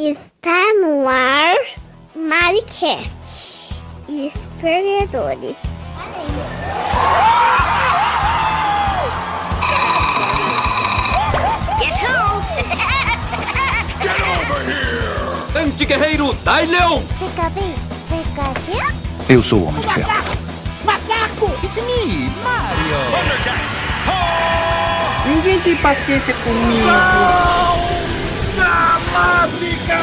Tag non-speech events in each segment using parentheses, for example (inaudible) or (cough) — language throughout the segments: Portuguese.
Está no ar Maricast os perdedores. Anti-guerreiro Dai Leão! Eu sou o Homem de Ferro. Macaco! It's me, Mario! Ninguém tem paciência comigo! Não! Não! dramática!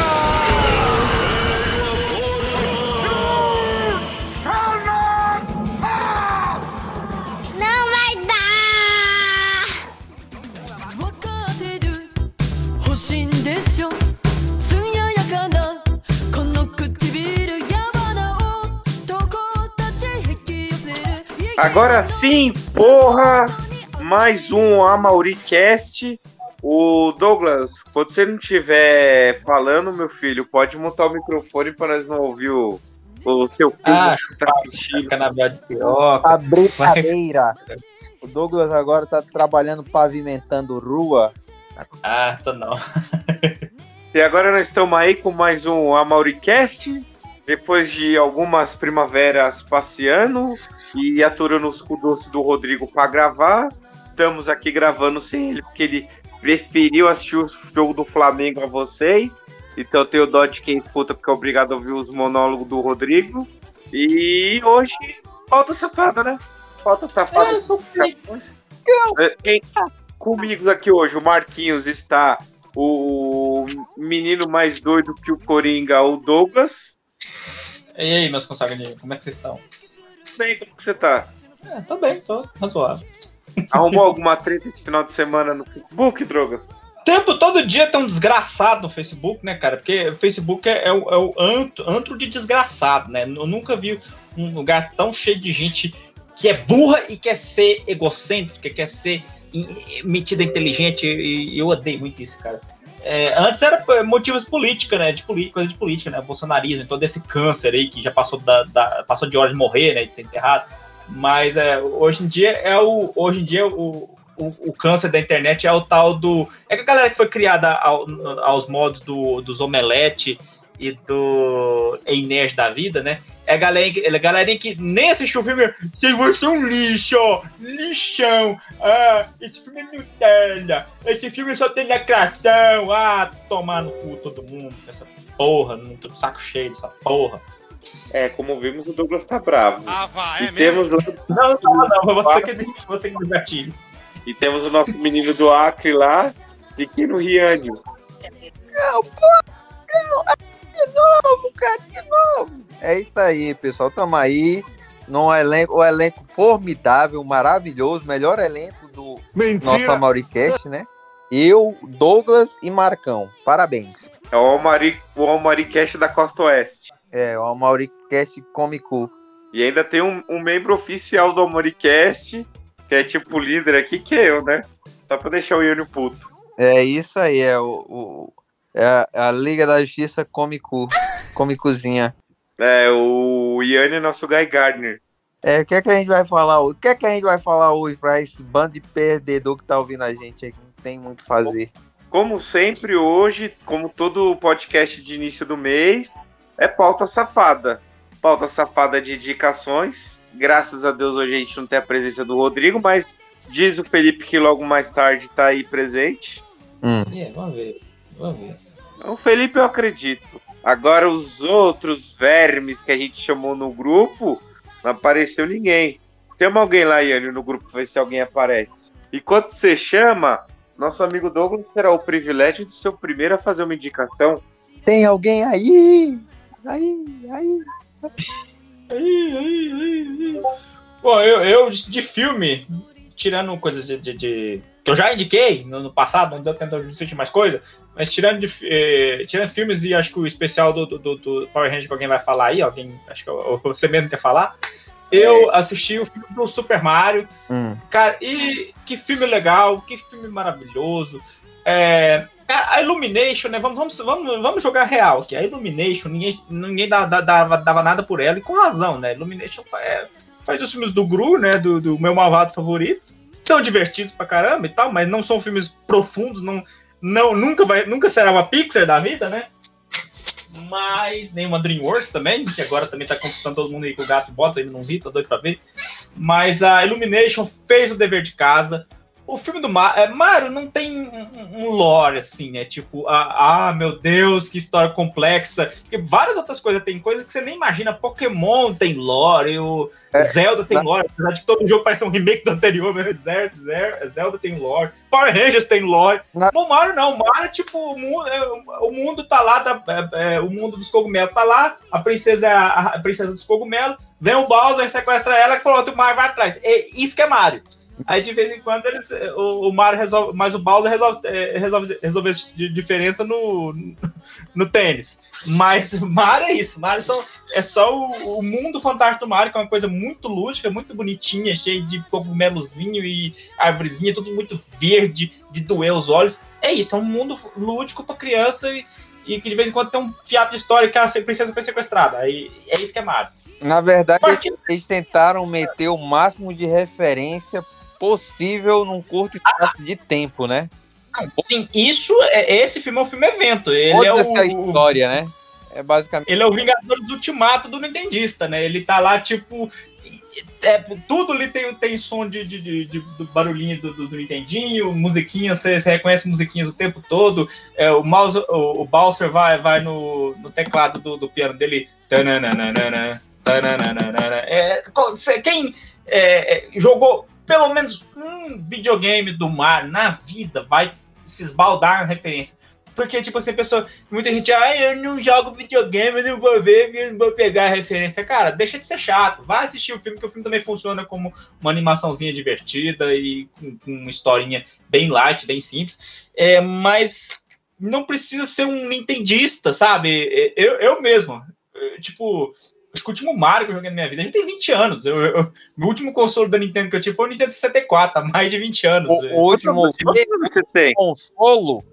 Não vai dar! Agora sim, porra! Mais um AmauriCast. O Douglas, quando você não estiver falando, meu filho, pode montar o microfone para nós não ouvir o, o seu filho Ah, que tá assistindo. A brincadeira. O Douglas agora tá trabalhando pavimentando rua. Ah, tô não. E agora nós estamos aí com mais um AmauriCast. Depois de algumas primaveras passeando e aturando os cu doce do Rodrigo para gravar, estamos aqui gravando sem ele, porque ele preferiu assistir o jogo do Flamengo a vocês. Então eu tenho dó de quem escuta, porque é obrigado a ouvir os monólogos do Rodrigo. E hoje, falta safada, né? Falta safada. É, Quem, comigo aqui hoje, o Marquinhos está o menino mais doido que o Coringa, o Douglas. E aí, meus consagrados, como é que vocês estão? Bem, como que você tá? É, tô bem, tô razoável. Arrumou alguma treta esse final de semana no Facebook, Drogas? Tempo, todo dia tem um desgraçado no Facebook, né, cara? Porque o Facebook é, é o, é o antro, antro de desgraçado, né? Eu nunca vi um lugar tão cheio de gente que é burra e quer ser egocêntrica, quer ser metida inteligente, e eu odeio muito isso, cara. É, antes era motivos políticos, né? De coisa de política, né? Bolsonarismo, todo esse câncer aí que já passou, da, da- passou de hora de morrer, né? De ser enterrado. Mas é, hoje em dia é o. Hoje em dia o, o, o câncer da internet é o tal do. É que a galera que foi criada ao- aos modos do, dos omelete e do Inês da vida, né? É a galerinha, que- é a galerinha que nem assistiu o filme. Vocês vão ser um lixo, ó, lixão. Ah, esse filme é Nutella. Esse filme só tem lacração. Ah, tomar no cu todo mundo. Essa porra, não tô de saco cheio dessa porra. É, como vimos, o Douglas tá bravo. Ah, vá, e, temos, o- Não, não, não, você que, você que gatilho. e temos o nosso menino do Acre lá, de Kino Riani. De novo, cara, de novo. É isso aí, pessoal. Tamo aí. Num elenco, o elenco formidável, maravilhoso, melhor elenco do nosso Amauricast, né? Eu, Douglas e Marcão. Parabéns. É o Almaricast da Costa Oeste. É, o Amauricast cômico. E ainda tem um, um membro oficial do Almaricast, que é tipo líder aqui, que é eu, né? Só pra deixar o Ione puto. É isso aí, é o, o- é a, a Liga da Justiça cômico, cômicozinha. É, o Iane é nosso Guy Gardner. É, o que é que a gente vai falar hoje? O que é que a gente vai falar hoje pra esse bando de perdedor que tá ouvindo a gente aí, que não tem muito o que fazer? Como sempre, hoje, como todo podcast de início do mês, é pauta safada. Pauta safada de indicações. Graças a Deus hoje a gente não tem a presença do Rodrigo, mas diz o Felipe que logo mais tarde tá aí presente. Hum. É, vamos ver. Vamos ver. O Felipe eu acredito. Agora os outros vermes que a gente chamou no grupo, não apareceu ninguém. Chama alguém lá, Iane, no grupo pra ver se alguém aparece. E quando você chama, nosso amigo Douglas terá o privilégio de ser o primeiro a fazer uma indicação. Tem alguém aí? Aí, aí. Aí, aí, aí, aí. Bom, eu, eu de filme, tirando coisas de, de- de- que eu já indiquei no, no passado, não deu tempo de assistir mais coisa, mas tirando, de, eh, tirando filmes e acho que o especial do, do, do- Power Rangers que alguém vai falar aí, alguém, acho que o- você mesmo quer falar, eu assisti o filme do Super Mario, Hum. Cara, e que filme legal, que filme maravilhoso. É, a Illumination, né? Vamos, vamos, vamos, vamos jogar real aqui. A Illumination, ninguém, ninguém dava, dava, dava nada por ela, e com razão, né? Illumination é, faz os filmes do Gru, né? Do, do meu malvado favorito. São divertidos pra caramba e tal, mas não são filmes profundos, não, não, nunca, vai, nunca será uma Pixar da vida, né? mas nenhuma DreamWorks também, que agora também tá conquistando todo mundo aí com o gato botas, ainda não vi, tô doido pra ver. Mas a Illumination fez o dever de casa. O filme do Mario, é, Mario não tem um, um lore, assim, né? Tipo, ah, ah, meu Deus, que história complexa. Porque várias outras coisas tem coisas que você nem imagina. Pokémon tem lore, o É, Zelda tem lore. Apesar de que todo jogo parece um remake do anterior, mas (laughs) Zelda, Zelda, tem lore. Power Rangers tem lore. Na- No Mario não, o Mario, tipo, o mundo, é, o mundo tá lá, da- é, é, o mundo dos cogumelos tá lá, a princesa é a, a princesa dos cogumelos, vem o Bowser, sequestra ela e pronto, o Mario vai atrás. É, isso que é Mario. Aí de vez em quando eles, o, o Mario resolve, mas o Bowser resolve, é, resolve resolver diferença no, no tênis. Mas (laughs) Mario é isso, Mario são, é só o, o mundo fantástico do Mario, que é uma coisa muito lúdica, muito bonitinha, cheio de cogumelozinho e árvorezinha, tudo muito verde, de doer os olhos. É isso, é um mundo lúdico pra criança e, e que de vez em quando tem um fiapo de história que a princesa foi sequestrada. Aí é isso que é Mario. Na verdade, eles tentaram meter o máximo de referência possível num curto espaço de tempo, né? Sim, isso é esse filme é um filme evento. Ele é Foda-se a o, história, né? É basicamente. ele é o Vingadores do Ultimato do Nintendista, né? Ele tá lá, tipo. é, tudo ali tem, tem som de, de, de- de- do barulhinho do, do, do Nintendinho, musiquinha, você você reconhece musiquinhas o tempo todo. É, o, mouse, o, o Bowser vai, vai no, no teclado do, do piano dele. tananana, tananana. É, quem é, é, jogou pelo menos um videogame do Mario na vida vai se esbaldar na referência. Porque, tipo assim, pessoa. Muita gente, ah, eu não jogo videogame, eu não vou ver, eu não vou pegar a referência. Cara, deixa de ser chato. Vai assistir o filme, que o filme também funciona como uma animaçãozinha divertida e com, com uma historinha bem light, bem simples. É, mas não precisa ser um nintendista, sabe? É, Eu, eu mesmo. é, Tipo, acho que o último Mario que eu joguei na minha vida, a gente tem 20 anos. Eu, eu- meu último console da Nintendo que eu tive foi o Nintendo 64, há mais de 20 anos. O, o último Quantos anos você tem? consolo.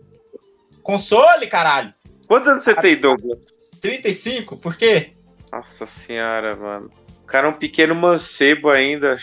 Console, caralho! Quantos anos você tem, Douglas? 35? Por quê? Nossa senhora, mano. O cara é um pequeno mancebo ainda,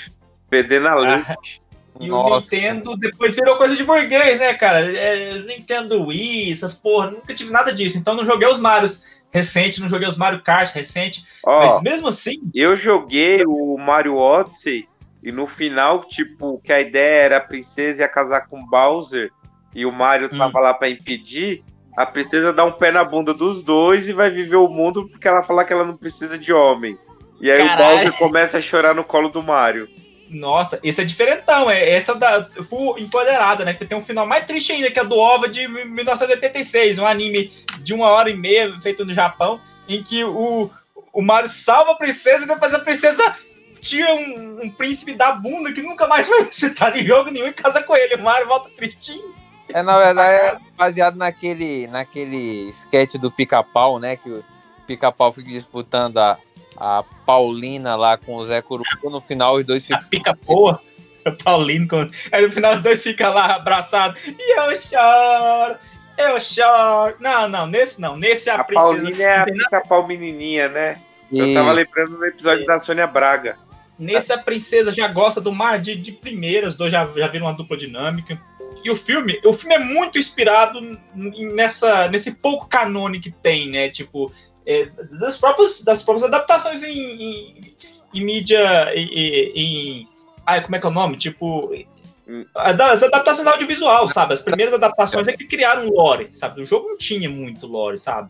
perdendo a lente. E o Nossa. Nintendo depois virou coisa de burguês, né, cara? É, Nintendo Wii, essas porra, nunca tive nada disso. Então não joguei os Marios recentes, não joguei os Mario Kart recente. Ó, Mas mesmo assim, eu joguei o Mario Odyssey e no final, tipo, que a ideia era a princesa ia casar com Bowser e o Mario Hum. tava lá pra impedir, a princesa dá um pé na bunda dos dois e vai viver o mundo porque ela fala que ela não precisa de homem. E aí Caralho. o Bowser começa a chorar no colo do Mario. Nossa, esse é diferentão. É, essa da Full Empoderada, né? Que tem um final mais triste ainda, que é do OVA de 1986, um anime de uma hora e meia feito no Japão, em que o, o Mario salva a princesa e depois a princesa tira um, um príncipe da bunda que nunca mais vai (laughs) citar em jogo nenhum e casa com ele. O Mario volta tristinho. É, na verdade, é baseado naquele, naquele sketch do pica-pau, né? Que o pica-pau fica disputando a, a Paulina lá com o Zé Curucu. No final, os dois A ficam. pica porra. O Paulinho. Com... Aí no final os dois ficam lá abraçados. E eu choro. Eu choro. Não, não, nesse não. Nesse a, A princesa. Paulinha é a pica-pau menininha, né? Eu E- tava lembrando no episódio da Sônia Braga. Nesse a princesa já gosta do mar de, de primeiras, dois já, já viram uma dupla dinâmica. E o filme, o filme é muito inspirado nessa, nesse pouco canone que tem, né? Tipo, é, das, próprias, das próprias adaptações em, em, em mídia. Em, em- Ai, como é que é o nome? Tipo. a- Das adaptações do audiovisual, sabe? As primeiras adaptações é que criaram lore, sabe? O jogo não tinha muito lore, sabe?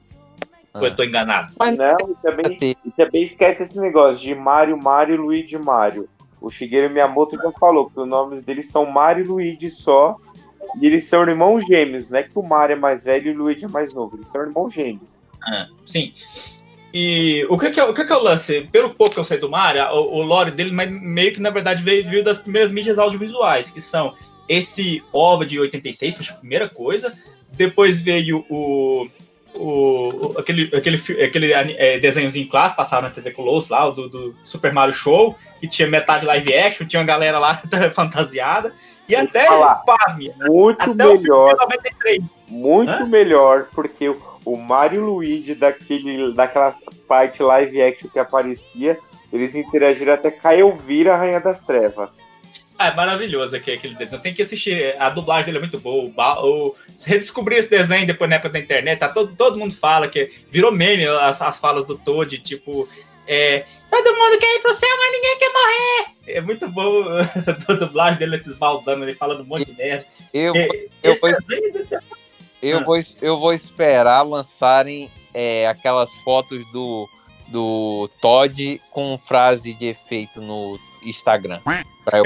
Ou eu tô enganado? Mas Não, e também, e também esquece esse negócio de Mario, Mario e Luigi Mario. O Shigeru Miyamoto já falou que os nomes deles são Mario e Luigi só. E eles são irmãos gêmeos, não é que o Mario é mais velho e o Luigi é mais novo. Eles são irmãos gêmeos. Sim. E o que que, é, o que que é o lance? Pelo pouco que eu sei do Mario, o, o lore dele mas meio que, na verdade, veio, veio das primeiras mídias audiovisuais, que são esse OVA de 86, foi a primeira coisa. Depois veio o... o aquele aquele, aquele é, desenhozinho clássico, passava na TV Colosso lá, o do, do Super Mario Show, que tinha metade live action, tinha uma galera lá (laughs) fantasiada. E Vou até, falar. pasme, Muito até o filme melhor, de 93. muito Hã? melhor, porque o, o Mario e Luigi daquele, daquela parte live action que aparecia, eles interagiram até com a Elvira, a Rainha das Trevas. Ah, é maravilhoso aqui, aquele desenho. Tem que assistir. A dublagem dele é muito boa. O, ba- o, se redescobrir esse desenho depois na época da internet, tá todo, todo mundo fala que virou meme as, as falas do Toad, tipo. É, todo mundo quer ir pro céu, mas ninguém quer morrer. É muito bom (laughs) a dublagem dele, esses baldando, ele falando um monte de merda. Eu, É, eu esse vou- desenho eu, Ah. vou, eu vou esperar lançarem é, aquelas fotos do, do Todd com frase de efeito no Instagram. Pra eu...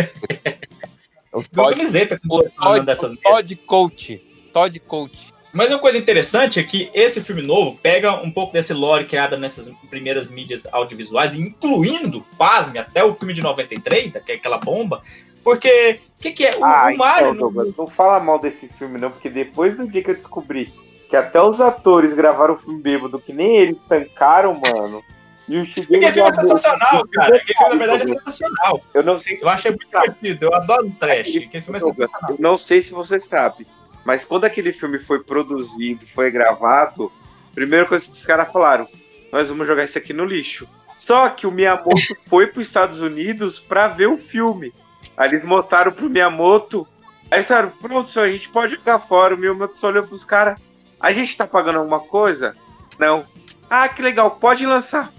(laughs) o Todd, camiseta com o Todd, dessas o. Todd Coach. Todd Coach. Mas uma coisa interessante é que esse filme novo pega um pouco desse lore criado nessas primeiras mídias audiovisuais, incluindo, pasme, até o filme de 93, que é aquela bomba, porque o que, que é? O, Ah, o Mario. então, Douglas, não fala mal desse filme, não, porque depois do dia que eu descobri que até os atores gravaram o filme bêbado, que nem eles tancaram, mano. E o Shigeru Aquele filme é sensacional, cara. Aquele filme, na verdade, é sensacional. Eu não sei se Eu achei muito divertido, eu adoro trash. Aquele filme é sensacional. eu não sei se você sabe, mas quando aquele filme foi produzido, foi gravado, primeira coisa que os caras falaram, nós vamos jogar isso aqui no lixo. Só que o Miyamoto (laughs) foi para os Estados Unidos para ver o filme. Aí eles mostraram pro Miyamoto, aí eles falaram, pronto, senhor, a gente pode jogar fora. O Miyamoto só olhou pros caras, a gente tá pagando alguma coisa? Não. Ah, que legal, pode lançar.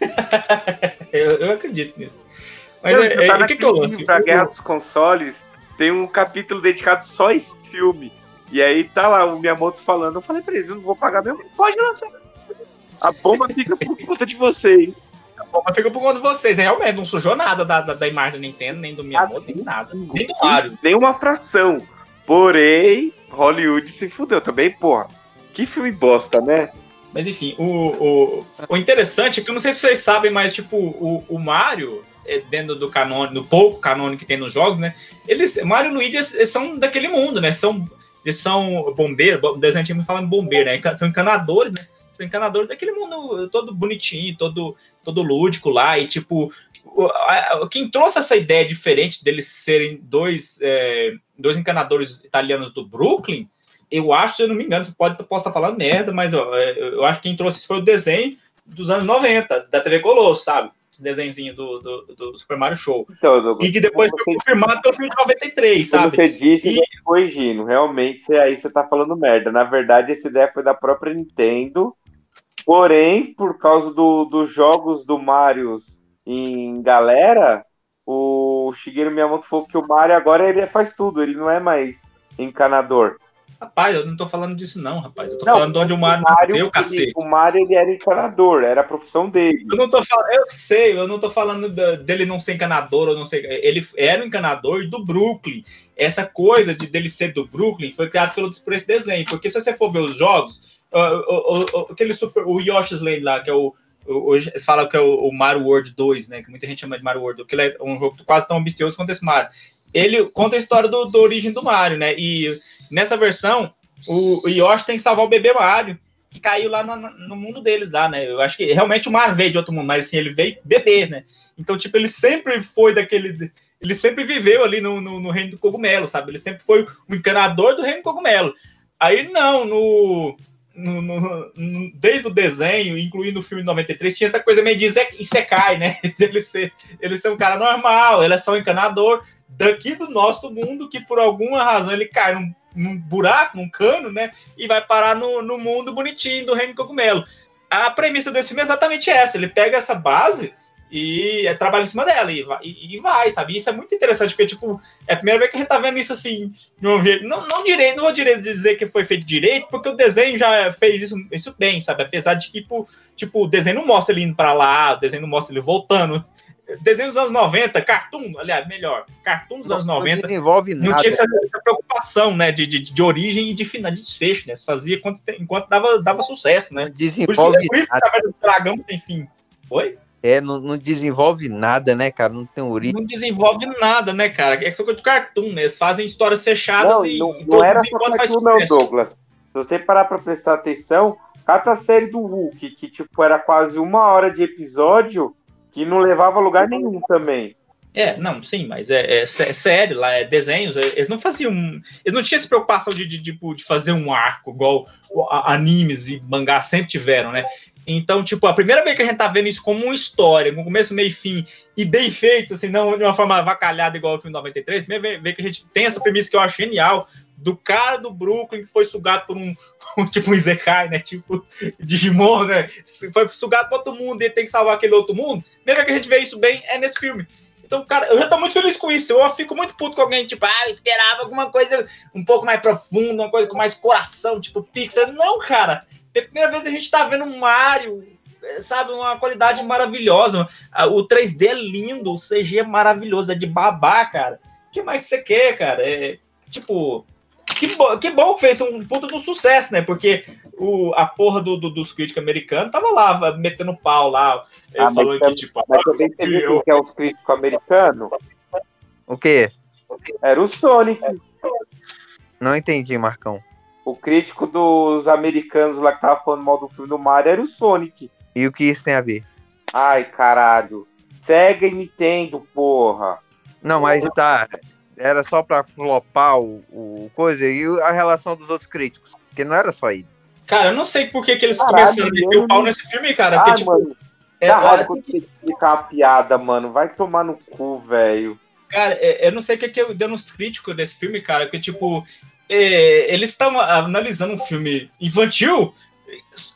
(laughs) Eu, eu acredito nisso. Mas Não, é, é, tá o que, que eu lance? pra Guerra dos Consoles, tem um capítulo dedicado só a esse filme. E aí tá lá o Miyamoto falando, eu falei pra eles, eu não vou pagar mesmo, pode lançar. A bomba fica por conta de vocês. Mas fica por conta de vocês. Realmente, não sujou nada da, da, da imagem da Nintendo, nem do Miyamoto, nem nada. Nem do Mario. Nem uma fração. Porém, Hollywood se fudeu também, porra. Que filme bosta, né? Mas enfim, o, o, o interessante é que eu não sei se vocês sabem, mas tipo, o, o Mario, é, dentro do canônico, no pouco canônico que tem nos jogos, né? Eles, Mario e Luigi são daquele mundo, né? São, eles são bombeiros, o desenho falando bombeiro, né? São encanadores, né? São encanadores daquele mundo todo bonitinho, todo, todo lúdico lá, e tipo. Quem trouxe essa ideia diferente deles serem dois, é, dois encanadores italianos do Brooklyn eu acho, se eu não me engano, você pode posso estar falando merda, mas ó, é, eu acho que quem trouxe isso foi o desenho dos anos 90, da TV Colosso, sabe? Desenhozinho do, do, do Super Mario Show. Então, Douglas, E que depois foi confirmado pelo filme de 93, como sabe? você disse, E- eu corrigindo. Realmente, você- aí você tá falando merda. Na verdade, essa ideia foi da própria Nintendo. Porém, por causa do- dos jogos do Mario em galera, o Shigeru Miyamoto falou que o Mario agora ele faz tudo, ele não é mais encanador. Rapaz, eu não tô falando disso não, rapaz. Eu tô Não, falando de onde o Mario nasceu, ele- cacete. o Mario ele era encanador, era a profissão dele. Eu não tô falando, eu sei, eu não tô falando dele não ser encanador ou não ser. Ele era um encanador do Brooklyn. Essa coisa de dele ser do Brooklyn foi criado pelo, por esse desenho. Porque se você for ver os jogos, aquele super. O Yoshi's Land lá, que é o. Hoje eles falam que é o, o Mario World 2, né? Que muita gente chama de Mario World, que é um jogo quase tão ambicioso quanto esse Mario. Ele conta a história do, do origem do Mario, né? E nessa versão, o, o Yoshi tem que salvar o bebê Mario que caiu lá no, no mundo deles lá, né? Eu acho que realmente o Mario veio de outro mundo, mas assim, ele veio bebê, né? Então, tipo, ele sempre foi daquele. Ele sempre viveu ali no, no, no reino do cogumelo, sabe? Ele sempre foi o encanador do reino do cogumelo. Aí, não, no. No- no- no- desde o desenho, incluindo o filme de 93, tinha essa coisa meio de Isekai, né? (laughs) Ele ser, ele ser um cara normal, ele é só um encanador daqui do nosso mundo que por alguma razão ele cai num, num buraco, num cano, né? E vai parar no, no mundo bonitinho do Reino Cogumelo. A premissa desse filme é exatamente essa: ele pega essa base e é, trabalha em cima dela e vai, e, e vai, sabe? Isso é muito interessante, porque, tipo, é a primeira vez que a gente tá vendo isso assim, de um jeito. Não, não direito, não vou direito dizer que foi feito direito, porque o desenho já fez isso, isso bem, sabe? Apesar de que, tipo, tipo, o desenho não mostra ele indo pra lá, o desenho não mostra ele voltando. Desenho dos anos 90, cartoon, aliás, melhor, cartoon dos anos Não 90 desenvolve não nada. tinha essa, essa preocupação, né, de, de, de origem e de final, de desfecho, né? Se fazia enquanto, enquanto dava, dava sucesso, Não né? Por isso, desenvolve por isso que o dragão não tem fim. Oi? É, não, não desenvolve nada, né, cara? Não tem origem. Não desenvolve nada, né, cara? É que só coisa de cartoon, né? Eles fazem histórias fechadas Não, e, não, e não todo era mundo só cartoon, não. Douglas. Se você parar pra prestar atenção, cata a série do Hulk, que tipo era quase uma hora de episódio, que não levava a lugar nenhum também. É, não, sim, mas é, é, é série lá, é desenhos, é, eles não faziam. Eles não tinham essa preocupação de, de, de, tipo, de fazer um arco, igual animes e mangás sempre tiveram, né? Então, tipo, a primeira vez que a gente tá vendo isso como uma história, com começo, meio e fim, e bem feito, assim, não de uma forma avacalhada igual o filme 93, primeira vez que a gente tem essa premissa que eu acho genial, do cara do Brooklyn que foi sugado por um, (laughs) tipo um Izekai, né? Tipo Digimon, né? Foi sugado para outro mundo e tem que salvar aquele outro mundo. Mesmo que a gente vê isso bem é nesse filme. Então, cara, eu já tô muito feliz com isso. Eu fico muito puto com alguém, tipo, ah, eu esperava alguma coisa um pouco mais profunda, uma coisa com mais coração, tipo Pixar. Não, cara. Pela primeira vez a gente tá vendo um Mario, sabe, uma qualidade maravilhosa. O 3D é lindo, o CG é maravilhoso, é de babá, cara. O que mais que você quer, cara? É, tipo, que, bo que bom que fez um puta do sucesso, né? Porque o, a porra do, do, dos críticos americanos tava lá, metendo pau lá. Ele ah, falou que, tipo. Mas também você viu que é os críticos americanos? O quê? Era o Sonic. Não entendi, Marcão. O crítico dos americanos lá que tava falando mal do filme do Mario era o Sonic. E o que isso tem a ver? Ai, caralho. Sega e Nintendo, porra. Não, mas tá era só pra flopar o, o coisa e a relação dos outros críticos, porque não era só ele. Cara, eu não sei por que, que eles Caralho, começaram a meter o pau nesse filme, cara. Ah, porque, tipo, mano, é, dá quando você explicar uma piada, mano. Vai tomar no cu, velho. Cara, é, eu não sei o que, que eu deu nos críticos desse filme, cara, porque, tipo, é, eles estavam analisando um filme infantil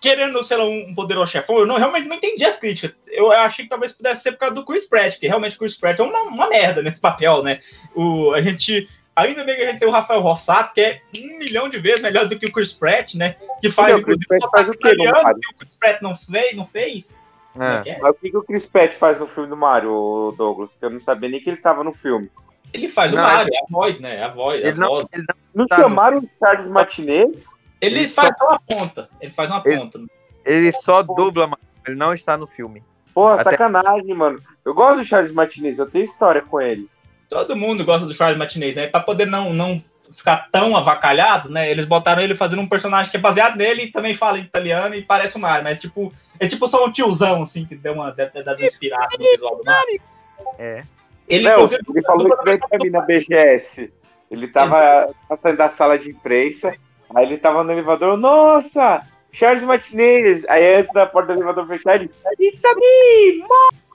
querendo, sei lá, um poderoso chefão, eu não, realmente não entendi as críticas. Eu achei que talvez pudesse ser por causa do Chris Pratt, que realmente o Chris Pratt é uma, uma merda nesse papel, né? O, a gente. Ainda bem que a gente tem o Rafael Rossato, que é um milhão de vezes melhor do que o Chris Pratt, né? Que faz, o Chris Pratt faz o que, italiano, que o Chris Pratt não fez. Não fez. É. é. Mas o que, o Chris Pratt faz no filme do Mario, Douglas? Que eu não sabia nem que ele tava no filme. Ele faz não, o Mario, é a voz, né? A voz. Ele não, voz. Ele não, não tá chamaram o Charles Martinez? Ele, ele faz só... uma ponta. Ele faz uma ele, ponta. Ele só dubla, mano. Ele não está no filme. Porra, Até... sacanagem, mano. Eu gosto do Charles Martinez, eu tenho história com ele. Todo mundo gosta do Charles Martinez, né? Pra poder não, não ficar tão avacalhado, né? Eles botaram ele fazendo um personagem que é baseado nele e também fala italiano e parece o Mario, mas tipo, é tipo só um tiozão, assim, que deu uma, deve ter dado inspirado no visual do Mario. É. Ele, não, ele falou isso daí pra mim na BGS. Ele tava saindo da sala de imprensa, Aí ele tava no elevador, nossa, Charles Martinez. Aí antes da porta do elevador fechar, ele, It's a me,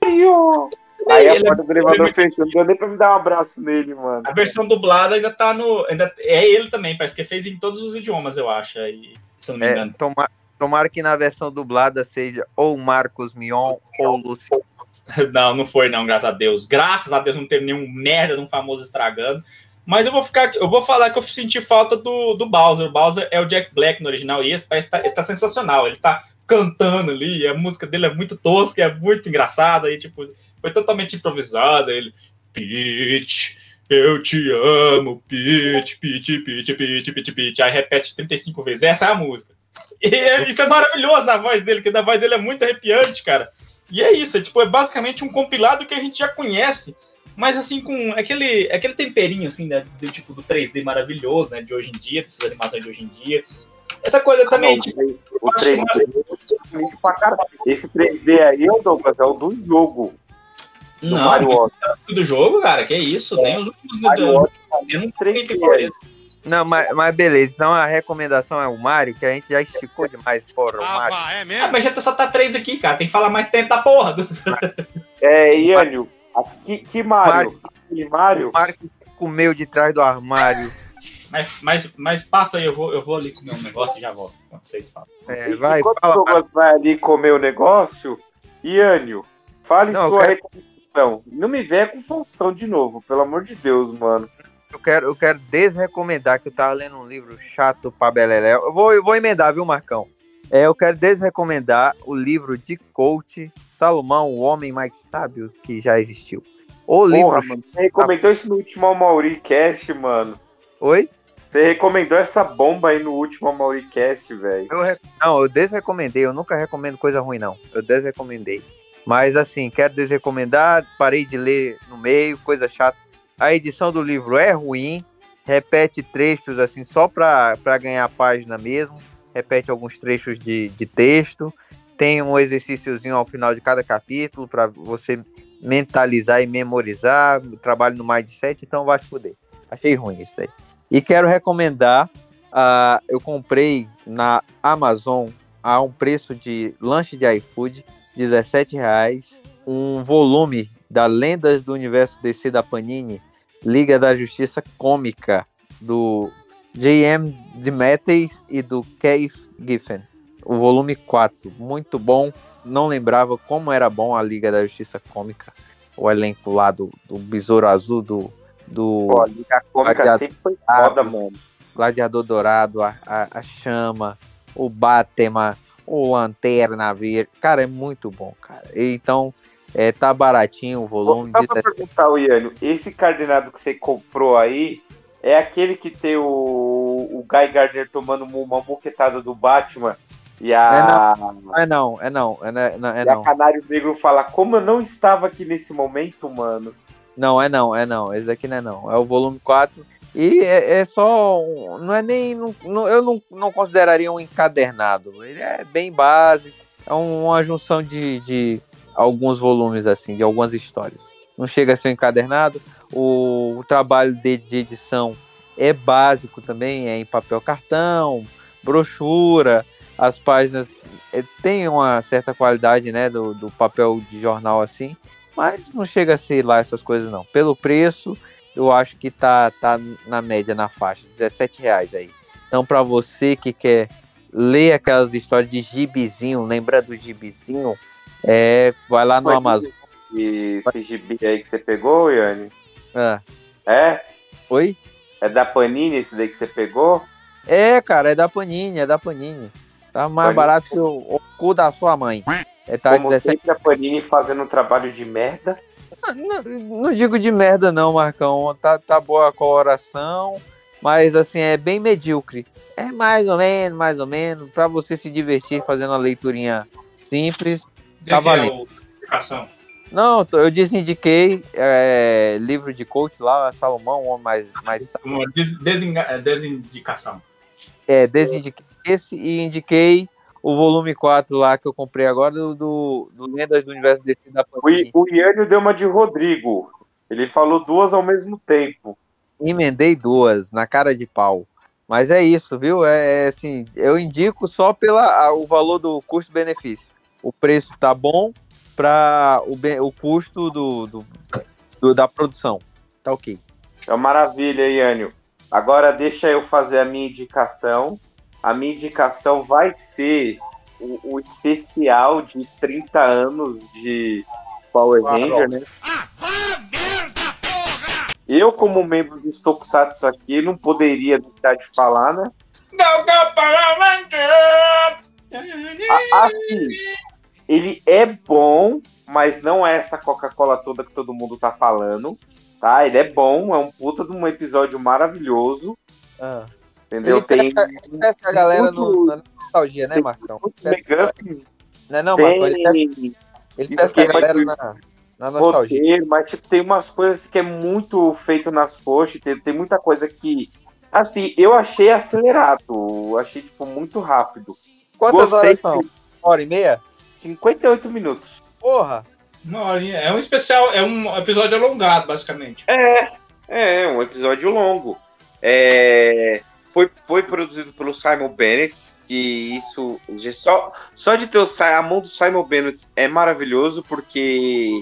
Mario! Aí a porta do elevador fechou, não deu nem pra me dar um abraço nele, mano. A versão dublada ainda tá no. Ainda, é ele também, parece que fez em todos os idiomas, eu acho. Aí, se eu não me é, engano. É, tomara, tomara que na versão dublada seja ou Marcos Mion ou Luciano. (laughs) Não, não foi, não, graças a Deus. Graças a Deus não teve nenhum merda de um famoso estragando. Mas eu vou ficar, eu vou falar que eu senti falta do, do Bowser. O Bowser é o Jack Black no original e esse parece tá, tá sensacional. Ele tá cantando ali, a música dele é muito tosca, é muito engraçada e tipo, foi totalmente improvisada. Ele, Peach, eu te amo, Peach, Peach, Peach, Peach, Peach, Peach. Aí repete 35 vezes. Essa é a música. (laughs) E é, isso é maravilhoso na voz dele, que a voz dele é muito arrepiante, cara. E é isso, é, tipo, é basicamente um compilado que a gente já conhece mas assim, com aquele, aquele temperinho, assim, né, do tipo do 3D maravilhoso, né, de hoje em dia, dessas animações de hoje em dia. Essa coisa ah, também, não, tipo, o 3D, é esse 3D aí, Douglas, é o do jogo. Do não, Mario Odyssey. do jogo, cara, que é isso, é. tem os últimos Mario Eu não 3D, não, mas, mas beleza. Então a recomendação é o Mario, que a gente já esticou demais, porra. O ah, Mario. é mesmo? Ah, mas já só tá três aqui, cara. Tem que falar mais tempo da porra. É, Iânio, que, que Mario? Que Mario? Mario que comeu de trás do armário. Mas, mas, mas passa aí, eu vou, eu vou ali comer um negócio e já volto. Vocês falam. É, vai, Enquanto fala, o Douglas vai ali comer o negócio, Iânio, fale não, sua quero... recomendação. Não me venha com Faustão de novo, pelo amor de Deus, mano. Eu quero, eu quero desrecomendar que eu tava lendo um livro chato pra Belelé. Eu vou, eu vou emendar, viu, Marcão? É, eu quero desrecomendar o livro de coach Salomão, o homem mais sábio que já existiu. O Porra, livro. Mano, você recomendou isso no último Mauricast, mano. Oi? Você recomendou essa bomba aí no último Mauricast, velho. Não, eu desrecomendei. Eu nunca recomendo coisa ruim, não. Eu desrecomendei. Mas assim, quero desrecomendar. Parei de ler no meio, coisa chata. A edição do livro é ruim. Repete trechos assim só pra ganhar página mesmo repete alguns trechos de, de texto, tem um exercíciozinho ao final de cada capítulo para você mentalizar e memorizar. Trabalho no mindset, então vai se fuder. Achei ruim isso daí. E quero recomendar. Uh, eu comprei na Amazon a um preço de lanche de iFood, R$17,00, um volume da Lendas do Universo DC da Panini, Liga da Justiça Cômica, do J.M. Demetes e do Keith Giffen. O volume 4, muito bom. Não lembrava como era bom a Liga da Justiça Cômica. O elenco lá do, do Besouro Azul, do. do Pô, a Liga Cômica Gladiador, sempre foi foda, mano. Gladiador Dourado, a, a, a Chama, o Batman, o Lanterna Verde. Cara, é muito bom, cara. Então, é, tá baratinho o volume. Só pra perguntar, o Iano, esse cardenado que você comprou aí é aquele que tem o, o Guy Gardner tomando uma boquetada do Batman e a. É não, é não, é não. É não, é e a Canário Negro fala: Como eu não estava aqui nesse momento, mano. Não, é não, é não. Esse daqui não é não. É o volume 4. E é, é só. Não é nem. Não, eu não, não consideraria um encadernado. Ele é bem básico. É uma junção de, de alguns volumes, assim, de algumas histórias. Não chega a ser um encadernado. O, o trabalho de, de edição é básico também, é em papel cartão, brochura, as páginas é, têm uma certa qualidade, né, do, do papel de jornal assim, mas não chega a ser lá essas coisas não. Pelo preço, eu acho que tá, tá na média, na faixa, 17 reais aí. Então, para você que quer ler aquelas histórias de gibizinho, lembra do gibizinho, é, vai lá no Amazon. E esse gibi aí que você pegou, Yanni? Ah. É? Oi? É da Panini esse daí que você pegou? É, cara, é da Panini, é da Panini. Tá mais Panini. barato que o, o, cu da sua mãe. É, tá Como 17... sempre a Panini fazendo um trabalho de merda. Não, não, digo de merda não, Marcão. Tá, tá boa a coloração, mas assim, é bem medíocre. É mais ou menos, mais ou menos, para você se divertir fazendo uma leiturinha simples. Tá valendo. É não, eu desindiquei é, livro de coach lá, Salomão, mais. mais... Uma des, desinga, desindicação. É, desindiquei esse e indiquei o volume 4 lá que eu comprei agora do, do, do Lendas do Universo DC da Panini. O, o Iânio deu uma de Rodrigo. Ele falou duas ao mesmo tempo. Emendei duas, na cara de pau. Mas é isso, viu? É, é assim, eu indico só pela o valor do custo-benefício. O preço tá bom para o, o custo do, do, do, da produção. Tá ok. É uma maravilha, Iânio. Agora deixa eu fazer a minha indicação a minha indicação vai ser o, o especial de 30 anos de Power Ranger, né? Ah, merda, porra! Eu, como membro do Tokusatsu aqui, não poderia deixar de falar, né? Assim, ele é bom, mas não é essa Coca-Cola toda que todo mundo tá falando, tá? Ele é bom, é um puta de um episódio maravilhoso. Ah. Entendeu? Ele pesca, tem. Ele pesca a galera muito, no, na nostalgia, né, Marcão? Não é não, Marcão? Ele pesca, ele pesca a galera na, na nostalgia. Roteiro, mas tipo, tem umas coisas que é muito feito nas coxas, tem, tem muita coisa que. Assim, eu achei acelerado, achei tipo, muito rápido. Quantas Gostei horas são? Uma hora e meia? 58 minutos. Porra! Não, é um especial, é um episódio alongado, basicamente. É, é, um episódio longo. É, foi, foi produzido pelo Simon Bennett, que isso só, só de ter o, a mão do Simon Bennett é maravilhoso, porque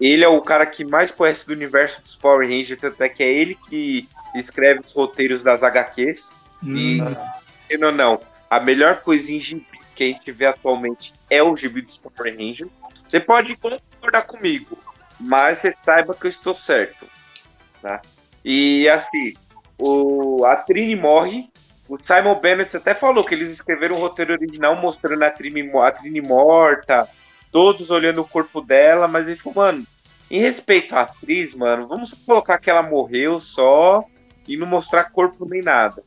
ele é o cara que mais conhece do universo dos Power Rangers, tanto é que é ele que escreve os roteiros das HQs. Hum. E, não, não, a melhor coisa em gibi que a gente vê atualmente é o gibi dos Power Rangers. Você pode concordar comigo, mas você saiba que eu estou certo. Tá? E assim, o, a Trini morre. O Simon Bennett até falou que eles escreveram um roteiro original mostrando a Trini, a Trini morta, todos olhando o corpo dela, mas ele falou, mano, em respeito à atriz, mano, vamos colocar que ela morreu só e não mostrar corpo nem nada.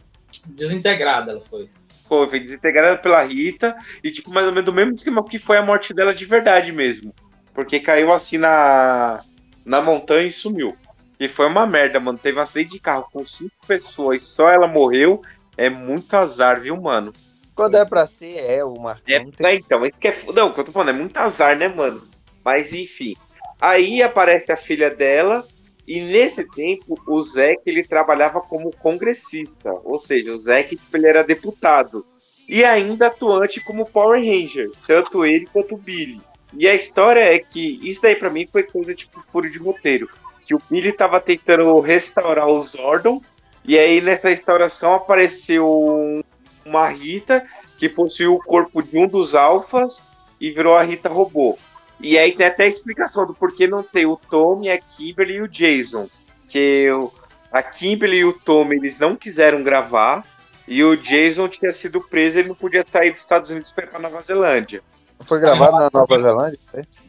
Desintegrada ela foi. Foi, foi desintegrada pela Rita e, tipo, mais ou menos do mesmo esquema que foi a morte dela de verdade mesmo. Porque caiu assim na, na montanha e sumiu. E foi uma merda, mano. Teve um acidente de carro com cinco pessoas, só ela morreu. É muito azar, viu, mano? Quando é pra ser, é o Marcão. É, tem... é, então, isso que é. Não, que eu tô falando, é muito azar, né, mano? Mas enfim. Aí aparece a filha dela, e nesse tempo o Zack ele trabalhava como congressista, ou seja, o Zack tipo, ele era deputado e ainda atuante como Power Ranger, tanto ele quanto o Billy. E a história é que isso daí para mim foi coisa tipo furo de roteiro, que o Billy tava tentando restaurar o Zordon e aí nessa restauração apareceu uma Rita que possuiu o corpo de um dos alfas e virou a Rita robô. E aí tem até a explicação do porquê não tem o Tommy, a Kimberly e o Jason. Que o, a Kimberly e o Tommy eles não quiseram gravar. E o Jason tinha sido preso, ele não podia sair dos Estados Unidos para ir pra Nova Zelândia. Foi gravado na Nova Zelândia?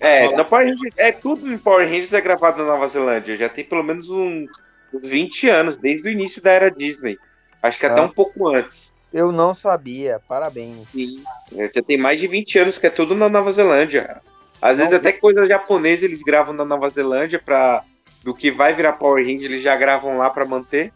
É, na Power Rangers, é, tudo em Power Rangers é gravado na Nova Zelândia. Já tem pelo menos um, uns 20 anos, desde o início da era Disney. Acho que até Ah. um pouco antes. Eu não sabia, parabéns. Sim. É, Já tem mais de 20 anos que é tudo na Nova Zelândia. Às vezes até coisa japonesa eles gravam na Nova Zelândia para do que vai virar Power Ranger, eles já gravam lá pra manter.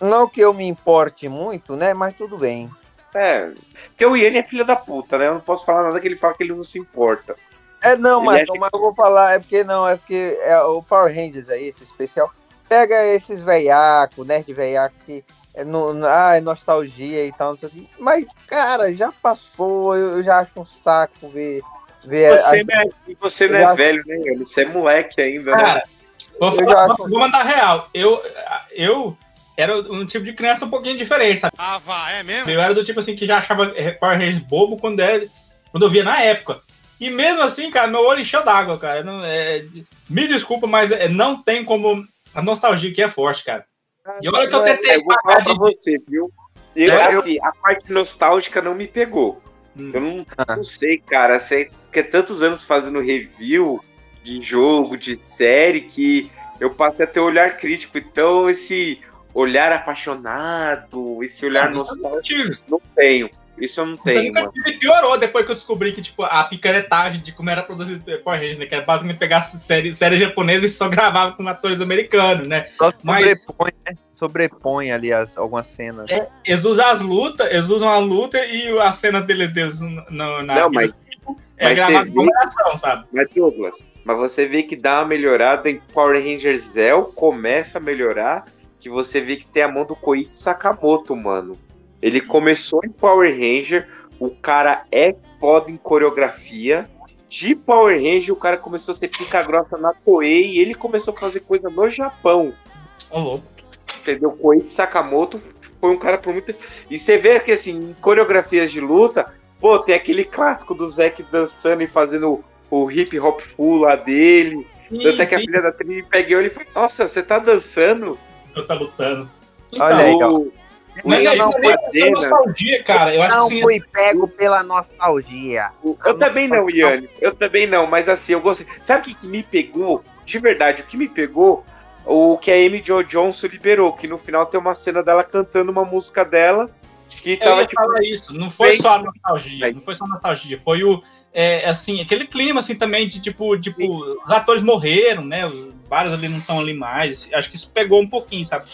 Não que eu me importe muito, né? Mas tudo bem. É, porque o Ian é filho da puta, né? Eu não posso falar nada que ele fala que ele não se importa. É, não, mas, acha mas eu vou falar, é porque não, é porque é, o Power Rangers aí, esse especial, pega esses veiacos, nerd veiaco que é, no, ah, é nostalgia e tal, não sei o quê. Mas, cara, já passou, eu, eu já acho um saco ver. Ver Você, não é, você não eu é acho- velho, né? Você é moleque ainda, né? Cara, vou, Eu falar- já acho- vou mandar real. Eu, eu era um tipo de criança um pouquinho diferente, sabe? Ah, vá, é mesmo? Eu era do tipo assim que já achava eh, Power Rangers bobo quando, era, quando eu via na época. E mesmo assim, cara, meu olho encheu d'água, cara. Não, é, me desculpa, mas é, não tem como. A nostalgia aqui é forte, cara. E olha que eu é- tentei Eu vou falar pra de. você, viu? Eu, É, eu- assim, a parte nostálgica não me pegou. Hum. Eu não, Ah. não sei, cara. Você que é tantos anos fazendo review de jogo, de série, que eu passei a ter um olhar crítico. Então, esse olhar apaixonado, esse olhar Não, nunca nostálgico, não tenho. Isso eu não tenho, nunca mano. tive. Piorou depois que eu descobri que, tipo, a picaretagem de como era produzido Power Rangers, né? Que era basicamente pegar série, série japonesa e só gravava com atores americanos, né? Só Mas- sobrepõe, né? Sobrepõe ali as, algumas cenas. É, Eles usam as lutas, eles usam a luta e a cena dele, deles no, na Não, mas- é mas gravado com coração, sabe? Mas, Douglas, mas você vê que dá uma melhorada em Power Rangers Zell, começa a melhorar, que você vê que tem a mão do Koichi Sakamoto, mano. Ele começou em Power Ranger, o cara é foda em coreografia. De Power Ranger, o cara começou a ser pica grossa na Toei e ele começou a fazer coisa no Japão. Ô, louco. Entendeu? Koichi Sakamoto foi um cara por muito. E você vê que, assim, em coreografias de luta, pô, tem aquele clássico do Zack dançando e fazendo o hip hop full lá dele. Tanto é que a sim, filha da Trini pegou ele e falou: Nossa, você tá dançando? eu tá lutando. Olha aí, ó. o, Mas Eu não fui é né? nostalgia, cara. Eu acho Não que assim, fui pego pela nostalgia. o- eu também não, Iane. Eu também não, mas assim, eu gostei. Sabe o que, que me pegou? De verdade, o que me pegou? O que a Amy Jo Johnson liberou, que no final tem uma cena dela cantando uma música dela. Que eu tava ia tipo. falar isso. Não foi bem- só a nostalgia. bem. Não foi só a nostalgia. Foi o. é, assim, aquele clima assim também de tipo, tipo, os atores morreram, né? os- Vários ali não estão ali mais. Acho que isso pegou um pouquinho, sabe?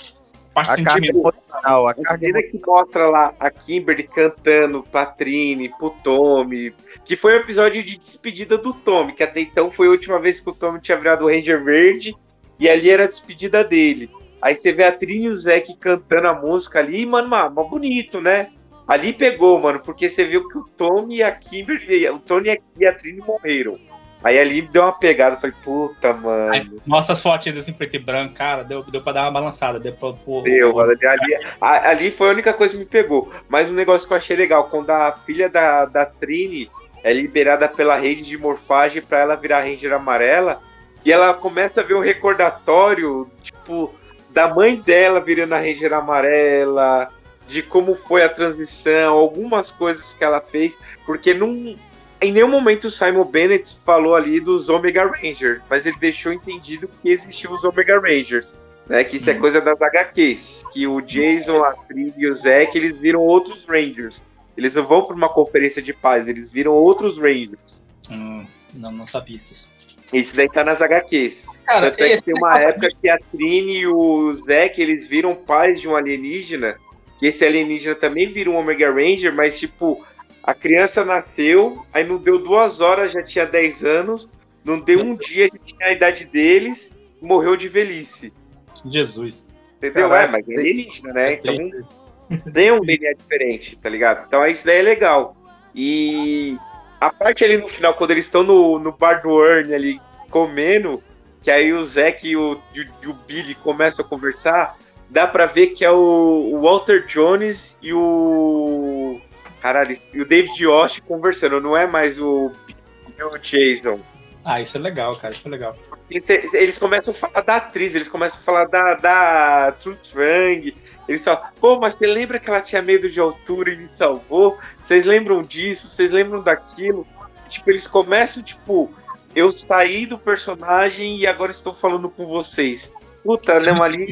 Parte A carga emocional, a carga cena que mostra lá a Kimberly cantando pra Trini, pro Tommy, que foi o episódio de despedida do Tommy, que até então foi a última vez que o Tommy tinha virado o Ranger Verde, e ali era a despedida dele. Aí você vê a Trini e o Zack cantando a música ali, e, mano, mó bonito, né? Ali pegou, mano, porque você viu que o Tommy e a Kimberly, o Tony e a Trini morreram. Aí ali deu uma pegada, falei, puta, mano. Aí, Mostra as fotinhas assim, preto e branco, cara. Deu, deu pra dar uma balançada. Deu pra pôr. Deu, mano, ali, ali foi a única coisa que me pegou. Mas um negócio que eu achei legal, quando a filha da, da Trini é liberada pela rede de morfagem pra ela virar Ranger amarela, e ela começa a ver um recordatório, tipo, da mãe dela virando a Ranger amarela, de como foi a transição, algumas coisas que ela fez, porque não. Em nenhum momento o Simon Bennett falou ali dos Omega Rangers, mas ele deixou entendido que existiam os Omega Rangers né? Que isso é Uhum. coisa das HQs. Que o Jason, a Trini e o Zack, eles viram outros Rangers. Eles não vão para uma conferência de paz, eles viram outros Rangers. Hum, não, não sabia disso. Isso daí tá nas HQs. Cara, Tanto é que tem uma negócio época que a Trini e o Zack, eles viram pais de um alienígena. Que esse alienígena também vira um Omega Ranger, mas tipo, a criança nasceu, aí não deu duas horas, já tinha 10 anos. não deu um dia que tinha a idade deles e morreu de velhice. Jesus. Entendeu? Caraca, é, mas é alienígena, né? Então Tem- tem um DNA diferente, tá ligado? Então isso daí é legal. E a parte ali no final, quando eles estão no, no bar do Ernie ali comendo, que aí o Zack e o, e o- Billy começam a conversar, dá pra ver que é o, Walter Jones e o. Caralho, e o David Yost conversando, não é mais o, o Jason. Ah, isso é legal, cara. Isso é legal. Eles, eles começam a falar da atriz, eles começam a falar da, da Truth Trang. Eles falam, pô, mas você lembra que ela tinha medo de altura e me salvou? Vocês lembram disso? Vocês lembram daquilo? Tipo, eles começam, tipo, eu saí do personagem e agora estou falando com vocês.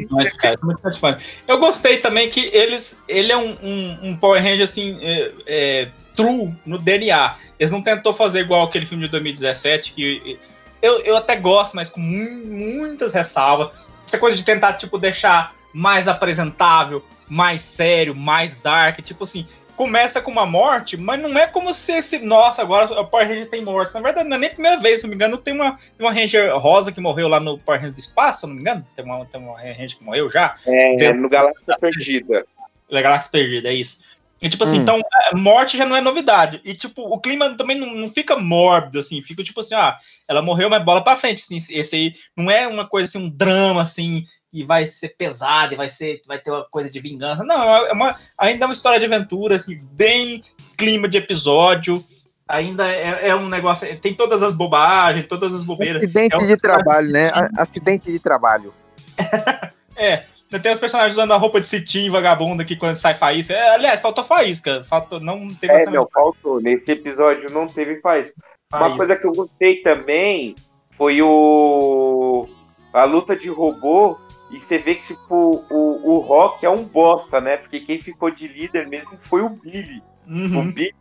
Puta, cara, é muito satisfatório. Eu gostei também que eles. Ele é um, um, um Power Ranger assim. É, é, true no DNA. Eles não tentou fazer igual aquele filme de 2017, que eu, eu até gosto, mas com mu- muitas ressalvas. Essa coisa de tentar, tipo, deixar mais apresentável, mais sério, mais dark. Tipo assim, começa com uma morte, mas não é como se esse. Nossa, agora o Power Ranger tem morte. Na verdade, não é nem a primeira vez, se não me engano, tem uma, tem uma Ranger rosa que morreu lá no Power Ranger do Espaço, se não me engano. Tem uma, tem uma Ranger que morreu já. É, no Galáxia Perdida. Da Galáxia Perdida, é isso. E, tipo assim, Hum. então, a morte já não é novidade. E, tipo, o clima também não, não fica mórbido, assim. Fica, tipo assim, ah, ela morreu, mas bola pra frente. Assim, esse aí não é uma coisa, assim, um drama, assim, e vai ser pesado, e vai ser, vai ter uma coisa de vingança. Não, é uma, ainda é uma história de aventura, assim, bem clima de episódio. Ainda é, é um negócio, tem todas as bobagens, todas as bobeiras. Acidente É um de trabalho, né? Acidente de trabalho. (laughs) É, tem os personagens usando a roupa de cetim, vagabundo aqui quando sai faísca. É, aliás, faltou faísca. Faltou, não teve É, não, faltou. Nesse episódio não teve faz. Uma faísca. coisa que eu gostei também foi o a luta de robô e você vê que tipo o, o Rock é um bosta, né? Porque quem ficou de líder mesmo foi o Billy. Uhum. O Billy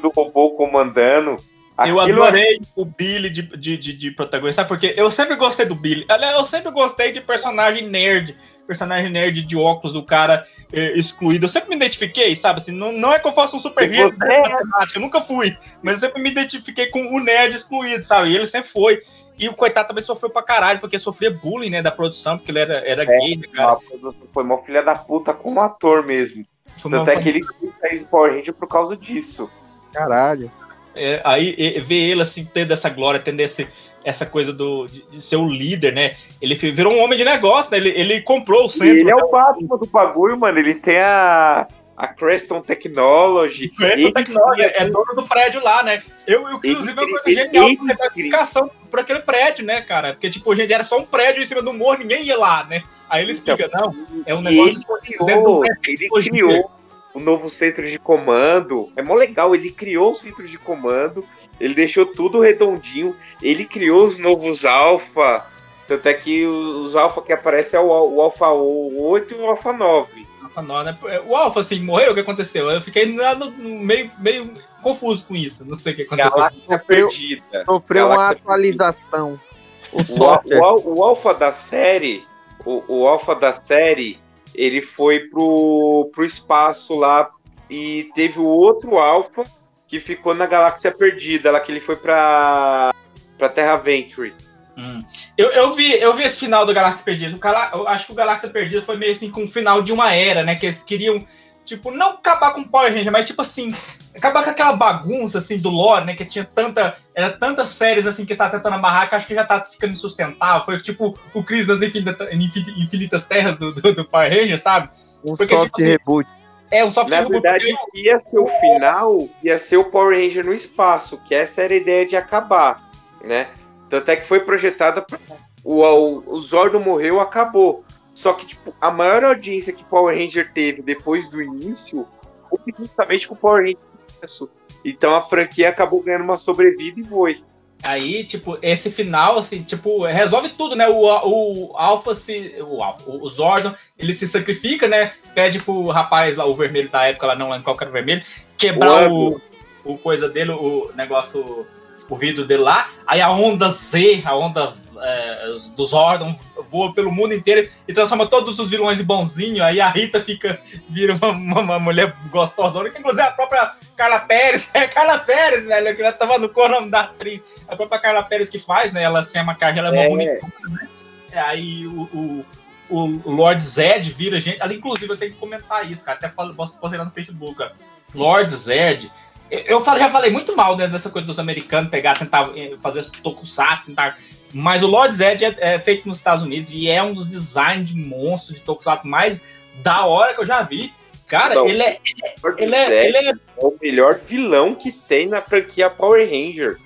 do robô comandando. Eu Aquilo- adorei o Billy de, de, de, de protagonista, sabe? Porque eu sempre gostei do Billy. Eu sempre gostei de personagem nerd. Personagem nerd de óculos, o cara eh, excluído. Eu sempre me identifiquei, sabe? Assim, não, não é que eu faça um super hero de é- matemática, eu nunca fui. Mas eu sempre me identifiquei com o nerd excluído, sabe? E ele sempre foi. E o coitado também sofreu pra caralho, porque sofria bullying, né, da produção, porque ele era, era gay, né, cara? Foi uma filha da puta como ator mesmo. Foi Tanto é que ele fez Power Ranger por causa disso. Caralho. É, aí e- ver ele assim, tendo essa glória, tendo esse, essa coisa do, de, de ser o líder, né? Ele virou um homem de negócio, né? Ele, ele comprou o E centro. ele é o Batman do bagulho, mano. Ele tem a, a Creston Technology. Ele o tecnológico, é dono do prédio lá, né? Eu, eu inclusive, é uma coisa genial dá explicação por aquele prédio, né, cara? Porque, tipo, gente, era só um prédio em cima do morro, ninguém ia lá, né? Aí ele explica, não, é um negócio ele criou, ele criou o novo centro de comando. É mó legal, ele criou o centro de comando, ele deixou tudo redondinho, ele criou os novos alfa. Tanto é que os, os alfa que aparecem é o, o alfa 8 e o alfa 9. Alpha Nova, né? O Alpha, assim, morreu, o que aconteceu? Eu fiquei lá no- no meio, meio confuso com isso, não sei o que aconteceu. Galáxia Sofreu- Perdida. Sofreu uma Galáxia atualização. O O, o, al- o alfa da série, o, o alfa da série, ele foi pro, pro espaço lá e teve o outro alfa que ficou na galáxia perdida, lá que ele foi pra, pra Terra Venture. Hum. Eu, eu, vi, eu vi esse final do Galáxia Perdida. Eu acho que o Galáxia Perdida foi meio assim com o final de uma era, né? Que eles queriam, tipo, não acabar com o Power Ranger, mas tipo assim, acabar com aquela bagunça assim do lore, né? Que tinha tanta. Era tantas séries assim que estava tentando amarrar que acho que já tá ficando insustentável. Foi tipo o Cris das Infinita- Infin- Infinitas Terras do, do, do Power Ranger, sabe? Um porque, soft tipo assim, reboot. É um software Na reboot, verdade, porque ia ser o final, ia ser o Power Ranger no espaço, que essa era a ideia de acabar, né? Tanto é que foi projetada pra... o, o, o Zordon morreu, acabou. Só que, tipo, a maior audiência que Power Ranger teve depois do início foi justamente com o Power Ranger. Então a franquia acabou ganhando uma sobrevida e foi. Aí, tipo, esse final, assim, tipo, resolve tudo, né? O, o Alpha se. O, Alpha, o Zordon, ele se sacrifica, né? Pede pro rapaz lá, o vermelho da época, lá não lembro qual era o vermelho, quebrar o, o coisa dele, o negócio, o vidro dele lá. Aí a onda Z, a onda é, dos Zordon voa pelo mundo inteiro e transforma todos os vilões em bonzinho. Aí a Rita fica, vira uma, uma, uma mulher gostosa, que inclusive a própria Carla Pérez, (laughs) é Carla Pérez, velho, que ela tava no cor nome da atriz. A própria Carla Pérez que faz, né? Ela sem a maquiagem, ela é uma É. bonita, né? Aí o, o, o Lord Zed vira gente. Ali, inclusive, eu tenho que comentar isso, cara. Até posso postar lá no Facebook, cara. Lord Zed. Eu já falei muito mal né, dessa coisa dos americanos pegar, tentar eh, fazer tokusatsu, tentar. Mas o Lord Zed é, é feito nos Estados Unidos e é um dos designs de monstro de tokusatsu mais da hora que eu já vi. Cara, Não. ele é, ele, é, ele, é, é o melhor vilão que tem na franquia Power Ranger.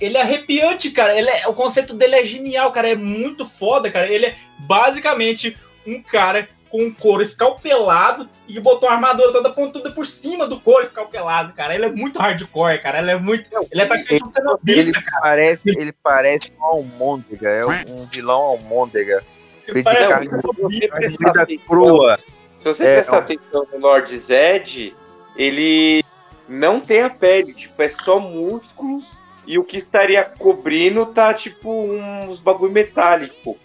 ele é arrepiante, cara. Ele é, o conceito dele é genial, cara. É muito foda, cara. Ele é basicamente um cara com um couro escalpelado e botou uma armadura toda pontuda por cima do couro escalpelado, cara. Ele é muito hardcore, cara. Ele é muito. Ele é praticamente um Ele cenobita, parece, ele parece um almôndega, é um, um vilão almôndega. Ele parece carne- um cenobita. Prestar Comida atenção- crua. Se você É, prestar ó. atenção no Lord Zed, ele não tem a pele, tipo, é só músculos e o que estaria cobrindo tá tipo uns bagulho metálico.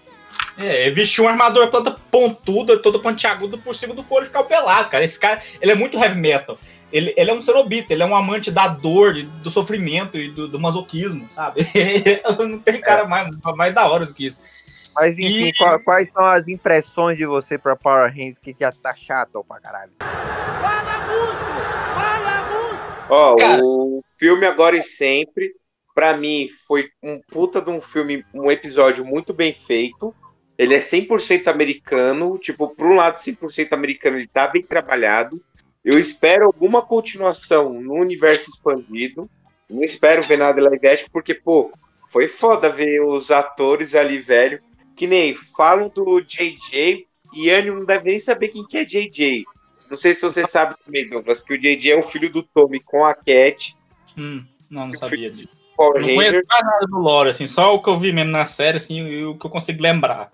É, ele vestiu uma armadura toda pontuda, toda pontiaguda por cima do couro escalpelado, cara. Esse cara, ele é muito heavy metal. Ele, ele é um cenobita, ele é um amante da dor, do sofrimento e do, do masoquismo, sabe? (laughs) Não tem cara mais, mais da hora do que isso. Mas enfim, E- qua- quais são as impressões de você pra Power Rangers que já tá chato pra caralho? Ó, Cara. o filme Agora e Sempre, pra mim, foi um puta de um filme, um episódio muito bem feito. Ele é 100% americano, tipo, por um lado 100% americano, ele tá bem trabalhado. Eu espero alguma continuação no universo expandido. Não espero ver nada live action, porque, pô, foi foda ver os atores ali, velho. Que nem falam do JJ, e Anny não deve nem saber quem que é JJ. Não sei se você sabe também, Douglas, que o JJ é o filho do Tommy com a Cat, Hum, não, não sabia disso. Não conheço nada do lore, assim, só o que eu vi mesmo na série, assim, e o que eu consigo lembrar.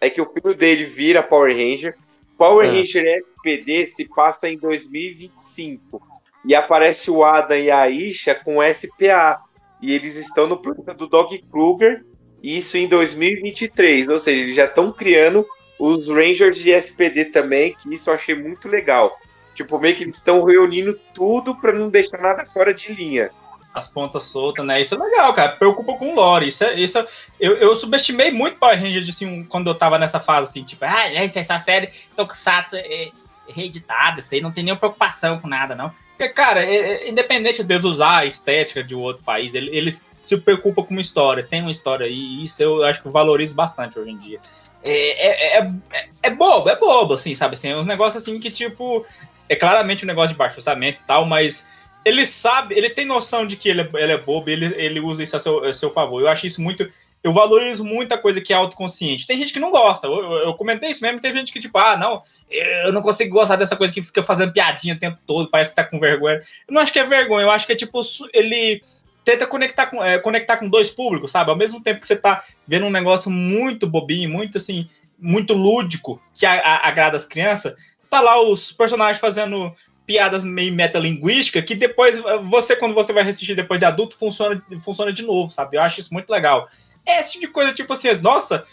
É que o filho dele vira Power Ranger. Power Ah. Ranger SPD se passa em 2025. E aparece o Adam e a Isha com SPA. E eles estão no planeta do Dog Kruger. Isso em 2023. Ou seja, eles já estão criando os Rangers de SPD também. Que isso eu achei muito legal. Tipo, meio que eles estão reunindo tudo para não deixar nada fora de linha. As pontas soltas, né? Isso é legal, cara. Preocupa com o lore. Isso é. Isso é- eu, eu subestimei muito Power Rangers, assim, quando eu tava nessa fase, assim, tipo, ah, essa, essa série Tokusatsu é, é reeditada, isso aí não tem nenhuma preocupação com nada, não. Porque, cara, é- é- independente de eles usar a estética de outro país, ele- eles se preocupam com uma história, tem uma história, e isso eu acho que eu valorizo bastante hoje em dia. É, é, é, é- é bobo, é bobo, assim, sabe? Assim, é uns negócios assim que, tipo, é claramente um negócio de baixo orçamento e tal, mas ele sabe, ele tem noção de que ele é, ele é bobo, ele, ele usa isso a seu, a seu favor. Eu acho isso muito. Eu valorizo muita coisa que é autoconsciente. Tem gente que não gosta. Eu, eu- eu comentei isso mesmo, tem gente que, tipo, ah, não, eu não consigo gostar dessa coisa que fica fazendo piadinha o tempo todo, parece que tá com vergonha. Eu não acho que é vergonha, eu acho que é tipo, ele tenta conectar com, é, conectar com dois públicos, sabe? Ao mesmo tempo que você tá vendo um negócio muito bobinho, muito assim, muito lúdico, que a- a- agrada as crianças, tá lá os personagens fazendo piadas meio metalinguística que depois você quando você vai assistir depois de adulto funciona funciona de novo, sabe? Eu acho isso muito legal. Esse tipo de coisa tipo assim, nossa,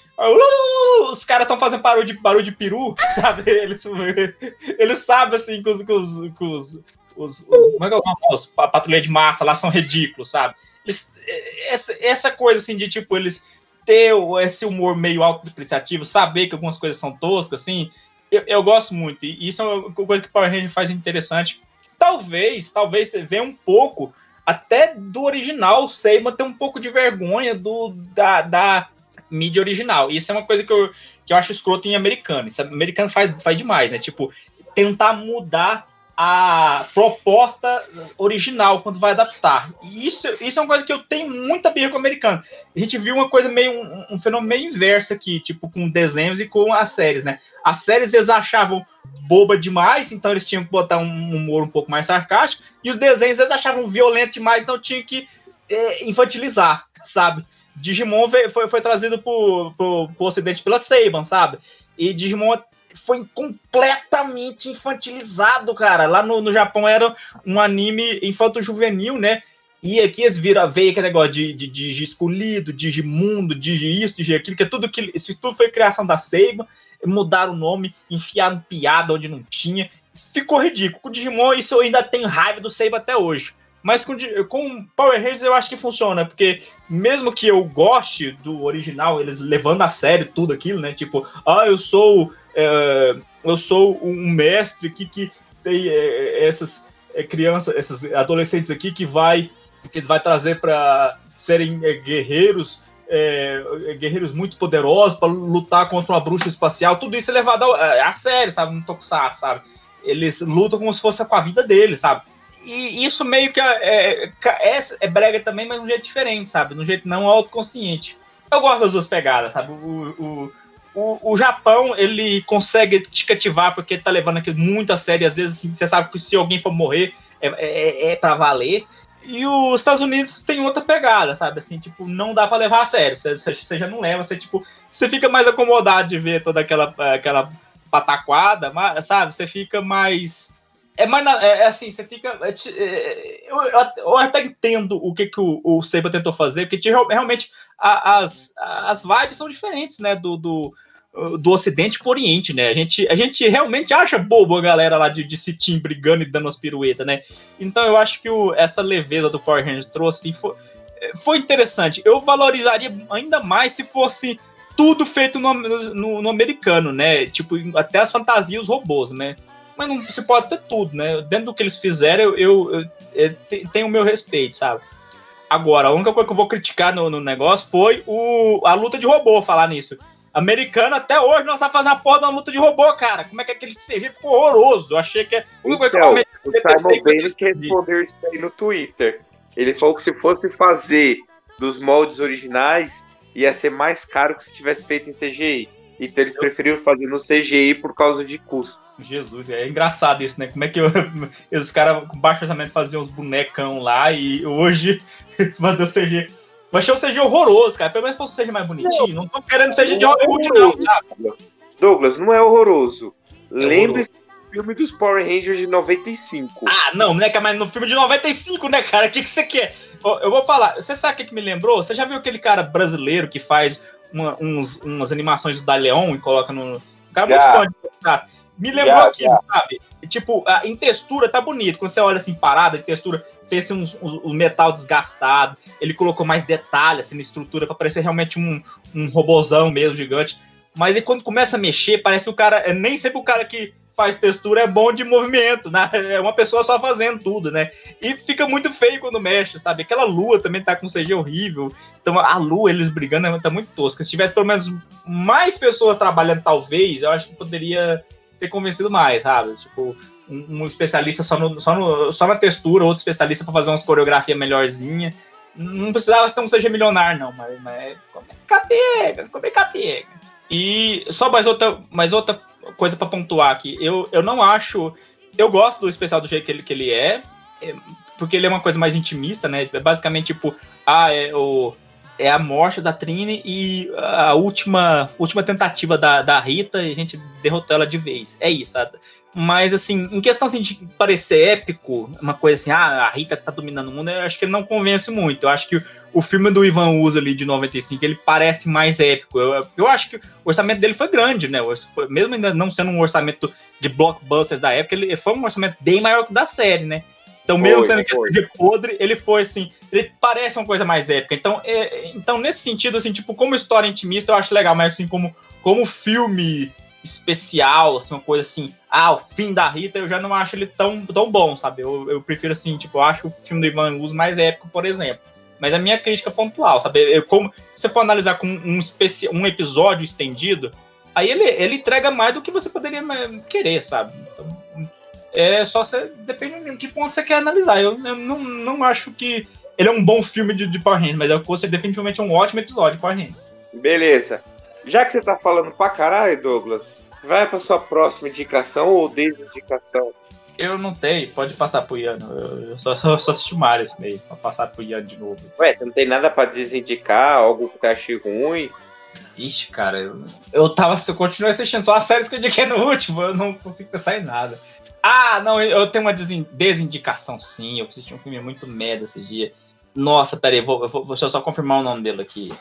os caras estão fazendo barulho de barulho de peru, (laughs) sabe? Eles eles sabem assim que os que os, que os, os, como é que é o nome? Os pa- patrulha de massa lá são ridículos, sabe? Eles, essa, essa coisa assim de tipo eles ter esse humor meio autodepreciativo, saber que algumas coisas são toscas assim, eu, eu gosto muito. E isso é uma coisa que o Power Ranger faz interessante. Talvez, talvez você vê um pouco até do original, o Seiya ter um pouco de vergonha do, da, da mídia original. Isso é uma coisa que eu, que eu acho escroto em americano. Isso americano faz, faz demais, né? Tipo, tentar mudar a proposta original quando vai adaptar. E isso, isso é uma coisa que eu tenho muita birra com o americano. A gente viu uma coisa meio, um, um fenômeno meio inverso aqui, tipo, com desenhos e com as séries, né? As séries eles achavam boba demais, então eles tinham que botar um humor um pouco mais sarcástico, e os desenhos eles achavam violento demais, então tinham que é, infantilizar, (laughs) sabe? Digimon veio- foi, foi trazido pro, pro, pro ocidente pela Saban, sabe? E Digimon foi completamente infantilizado, cara. Lá no, no Japão era um anime infanto-juvenil, né? E aqui eles viram, veio aquele negócio de, de, de escolhido, de mundo, de isso, de aquilo, que é tudo que. Isso tudo foi criação da Seiba, mudaram o nome, enfiaram piada onde não tinha. Ficou ridículo. Com o Digimon, isso eu ainda tenho raiva do Seiba até hoje. Mas com, com Power Rangers eu acho que funciona, porque mesmo que eu goste do original, eles levando a sério tudo aquilo, né? Tipo, ah, eu sou. É, eu sou um mestre que, que tem é, essas é, crianças, esses adolescentes aqui que vai que vai trazer para serem é, guerreiros, é, guerreiros muito poderosos para lutar contra uma bruxa espacial. Tudo isso é levado a, é, a sério, sabe? No Tokusatsu, sabe? Eles lutam como se fosse com a vida deles, sabe? E isso meio que é, é, é, é brega também, mas de um jeito diferente, sabe? De um jeito não autoconsciente. Eu gosto das duas pegadas, sabe? O, o, o, o, Japão, ele consegue te cativar porque tá levando aquilo muito a sério. Às vezes, assim, você sabe que se alguém for morrer, é, é, é para valer. E os Estados Unidos tem outra pegada, sabe? Assim, tipo, não dá para levar a sério. Você, você, já não leva, você, tipo, você fica mais acomodado de ver toda aquela, aquela pataquada, sabe? Você fica mais. É mais. É, é assim, você fica. É, é, eu, eu, até entendo o que, que o, o tentou fazer, porque realmente as, as vibes são diferentes, né? Do, do, do Ocidente pro Oriente, né? A gente, a gente realmente acha bobo a galera lá de, de Citim brigando e dando as piruetas, né? Então eu acho que o, essa leveza do Power Rangers trouxe foi, foi interessante. Eu valorizaria ainda mais se fosse tudo feito no, no, no, americano, né? Tipo, até as fantasias, os robôs, né? Mas não se pode ter tudo, né? Dentro do que eles fizeram, eu, eu, eu, eu tenho o meu respeito, sabe? Agora, a única coisa que eu vou criticar no, no negócio foi o, a luta de robô, falar nisso. Americano até hoje não sabe fazer a porra de uma luta de robô, cara. Como é que aquele CG ficou horroroso? Eu achei que. A única então, que eu o Simon Bailey que respondeu isso aí no Twitter. Ele falou que se fosse fazer dos moldes originais, ia ser mais caro que se tivesse feito em CGI. Então eles preferiram fazer no CGI por causa de custo. Jesus, é engraçado isso, né? Como é que eu, (laughs) os caras com baixo orçamento faziam uns bonecão lá e hoje (laughs) fazer o CGI. Eu achei o CG horroroso, cara. Pelo menos fosse o CG mais bonitinho. Não, não tô querendo CG de Hollywood, não, sabe? Douglas, não é horroroso. É Lembre-se do filme dos Power Rangers de 95. Ah, não, né? Mas no filme de 95, né, cara? O que, que você quer? Eu vou falar. Você sabe o que, que me lembrou? Você já viu aquele cara brasileiro que faz uma, uns, umas animações do Daleon e coloca no. O cara é muito fã de Me lembrou já, aquilo, já. sabe? Tipo, em textura tá bonito. Quando você olha assim, parada, em textura, tem assim, uns, uns, um metal desgastado. Ele colocou mais detalhes assim, na estrutura para parecer realmente um, um robozão mesmo, gigante. Mas aí quando começa a mexer, parece que o cara. É, nem sempre o cara que faz textura é bom de movimento, né? É uma pessoa só fazendo tudo, né? E fica muito feio quando mexe, sabe? Aquela lua também tá com CG horrível. Então a lua, eles brigando, tá muito tosca. Se tivesse pelo menos mais pessoas trabalhando, talvez, eu acho que poderia ter convencido mais, sabe? Tipo, um, um especialista só, no, só, no, só na textura, outro especialista para fazer umas coreografias melhorzinha. Não precisava ser um CG milionário, não, mas, mas ficou bem capega, ficou bem capega. E só mais outra, mais outra coisa para pontuar aqui. Eu, eu não acho. Eu gosto do especial do jeito que ele, que ele é, é porque ele é uma coisa mais intimista, né? É basicamente tipo, ah, é o é a morte da Trini e a última, última tentativa da, da Rita e a gente derrotou ela de vez. É isso. Sabe? Mas, assim, em questão assim, de parecer épico, uma coisa assim, ah, a Rita tá dominando o mundo, eu acho que ele não convence muito. Eu acho que o filme do Ivan Uso ali de 95, ele parece mais épico. Eu, eu acho que o orçamento dele foi grande, né? Foi, mesmo ainda não sendo um orçamento de blockbusters da época, ele foi um orçamento bem maior que o da série, né? Então, mesmo sendo que de podre, ele foi assim, ele parece uma coisa mais épica. Então, é, então, nesse sentido, assim, tipo, como história intimista, eu acho legal, mas assim, como, como filme especial, assim, uma coisa assim, ah, o fim da Rita, eu já não acho ele tão, tão bom, sabe? Eu, eu prefiro, assim, tipo, eu acho o filme do Ivan Luz mais épico, por exemplo. Mas a minha crítica pontual, sabe? Eu, como, se você for analisar com um, especi um episódio estendido, aí ele, ele entrega mais do que você poderia querer, sabe? Então, é só você. Depende de que ponto você quer analisar. Eu, eu não, não acho que ele é um bom filme de, de Power Rangers, mas eu considero definitivamente um ótimo episódio de Power Rangers. Beleza. Já que você tá falando pra caralho, Douglas, vai pra sua próxima indicação ou desindicação. Eu não tenho, pode passar pro Ian. Eu só, só, só assisti Mario esse mês, pra passar pro Ian de novo. Ué, você não tem nada pra desindicar, algo que eu achei ruim? Ixi, cara, eu, eu tava. Eu continuei assistindo só as séries que eu indiquei no último, eu não consigo pensar em nada. Ah, não, eu tenho uma desindicação sim. Eu assisti um filme muito merda esse dia. Nossa, pera aí, vou, vou, deixa eu só confirmar o nome dele aqui.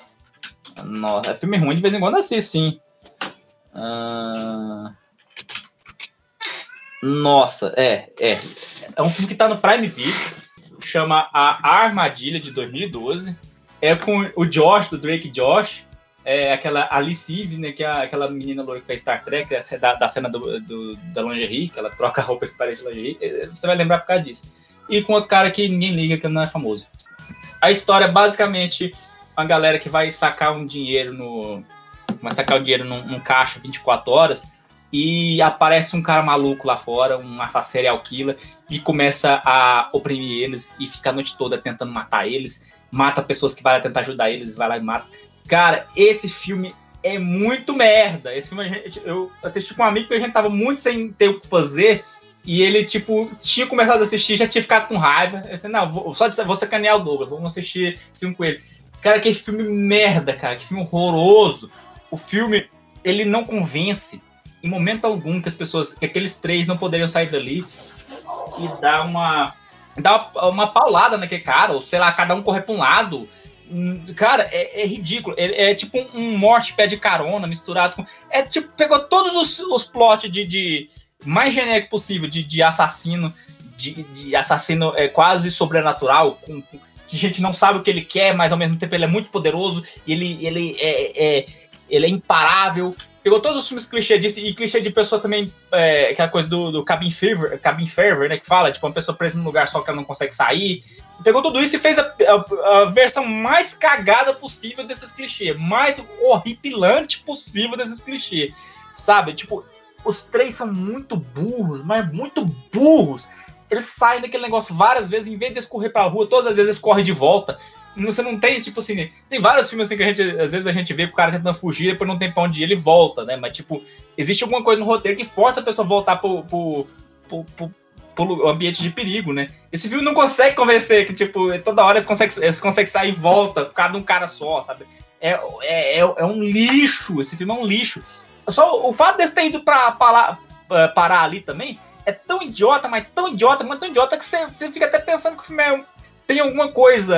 Nossa, é filme ruim, de vez em quando assisto, sim. Uh... Nossa, é, é. É um filme que tá no Prime Video, chama A Armadilha de 2012. É com o Josh, do Drake Josh, é aquela Alice Eve, né, que é aquela menina loira que fez Star Trek, é da, da cena do, do, da lingerie, que ela troca roupa que parece lingerie, é, você vai lembrar por causa disso. E com outro cara que ninguém liga, que não é famoso. A história é basicamente uma galera que vai sacar um dinheiro no. Vai sacar um dinheiro num, num caixa 24 horas e aparece um cara maluco lá fora, um serial killer, e começa a oprimir eles e fica a noite toda tentando matar eles, mata pessoas que vai tentar ajudar eles, vai lá e mata. Cara, esse filme é muito merda. Esse filme gente, eu assisti com um amigo que a gente tava muito sem ter o que fazer. E ele, tipo, tinha começado a assistir, já tinha ficado com raiva. Eu disse, não, vou, só vou sacanear o Douglas, vamos assistir filme com ele. Cara, que filme merda, cara, que filme horroroso. O filme, ele não convence em momento algum que as pessoas, que aqueles três não poderiam sair dali e dar uma dar uma, paulada naquele cara, ou sei lá, cada um correr para um lado. Cara, é, é ridículo. É, é, tipo um morte pé de carona misturado com. É tipo, pegou todos os, os plots de, de mais genérico possível de, de assassino, de, de assassino é, quase sobrenatural, com, com, que a gente não sabe o que ele quer, mas ao mesmo tempo ele é muito poderoso, ele, ele é, é ele é imparável, pegou todos os filmes clichê disso, e clichê de pessoa também, é, aquela coisa do, do cabin fever, cabin fever, né, que fala, tipo, uma pessoa presa num lugar só que ela não consegue sair. Pegou tudo isso e fez a, a, a versão mais cagada possível desses clichês, mais horripilante possível desses clichês, sabe? Tipo, os três são muito burros, mas muito burros. Eles saem daquele negócio várias vezes, em vez de escorrer pra rua, todas as vezes eles correm de volta você não tem, tipo assim, tem vários filmes assim que a gente, às vezes a gente vê que o cara tentando fugir, depois não tem pra onde ir, ele volta, né? Mas, tipo, existe alguma coisa no roteiro que força a pessoa a voltar pro, pro, pro, pro, ambiente de perigo, né? Esse filme não consegue convencer que, tipo, toda hora eles conseguem, eles conseguem sair e volta, cada um cara só, sabe? É, é, é, é um lixo, esse filme é um lixo. Só o fato desse ter ido pra, pra, pra parar ali também é tão idiota, mas tão idiota, mas tão idiota que você, você fica até pensando que o filme é tem alguma coisa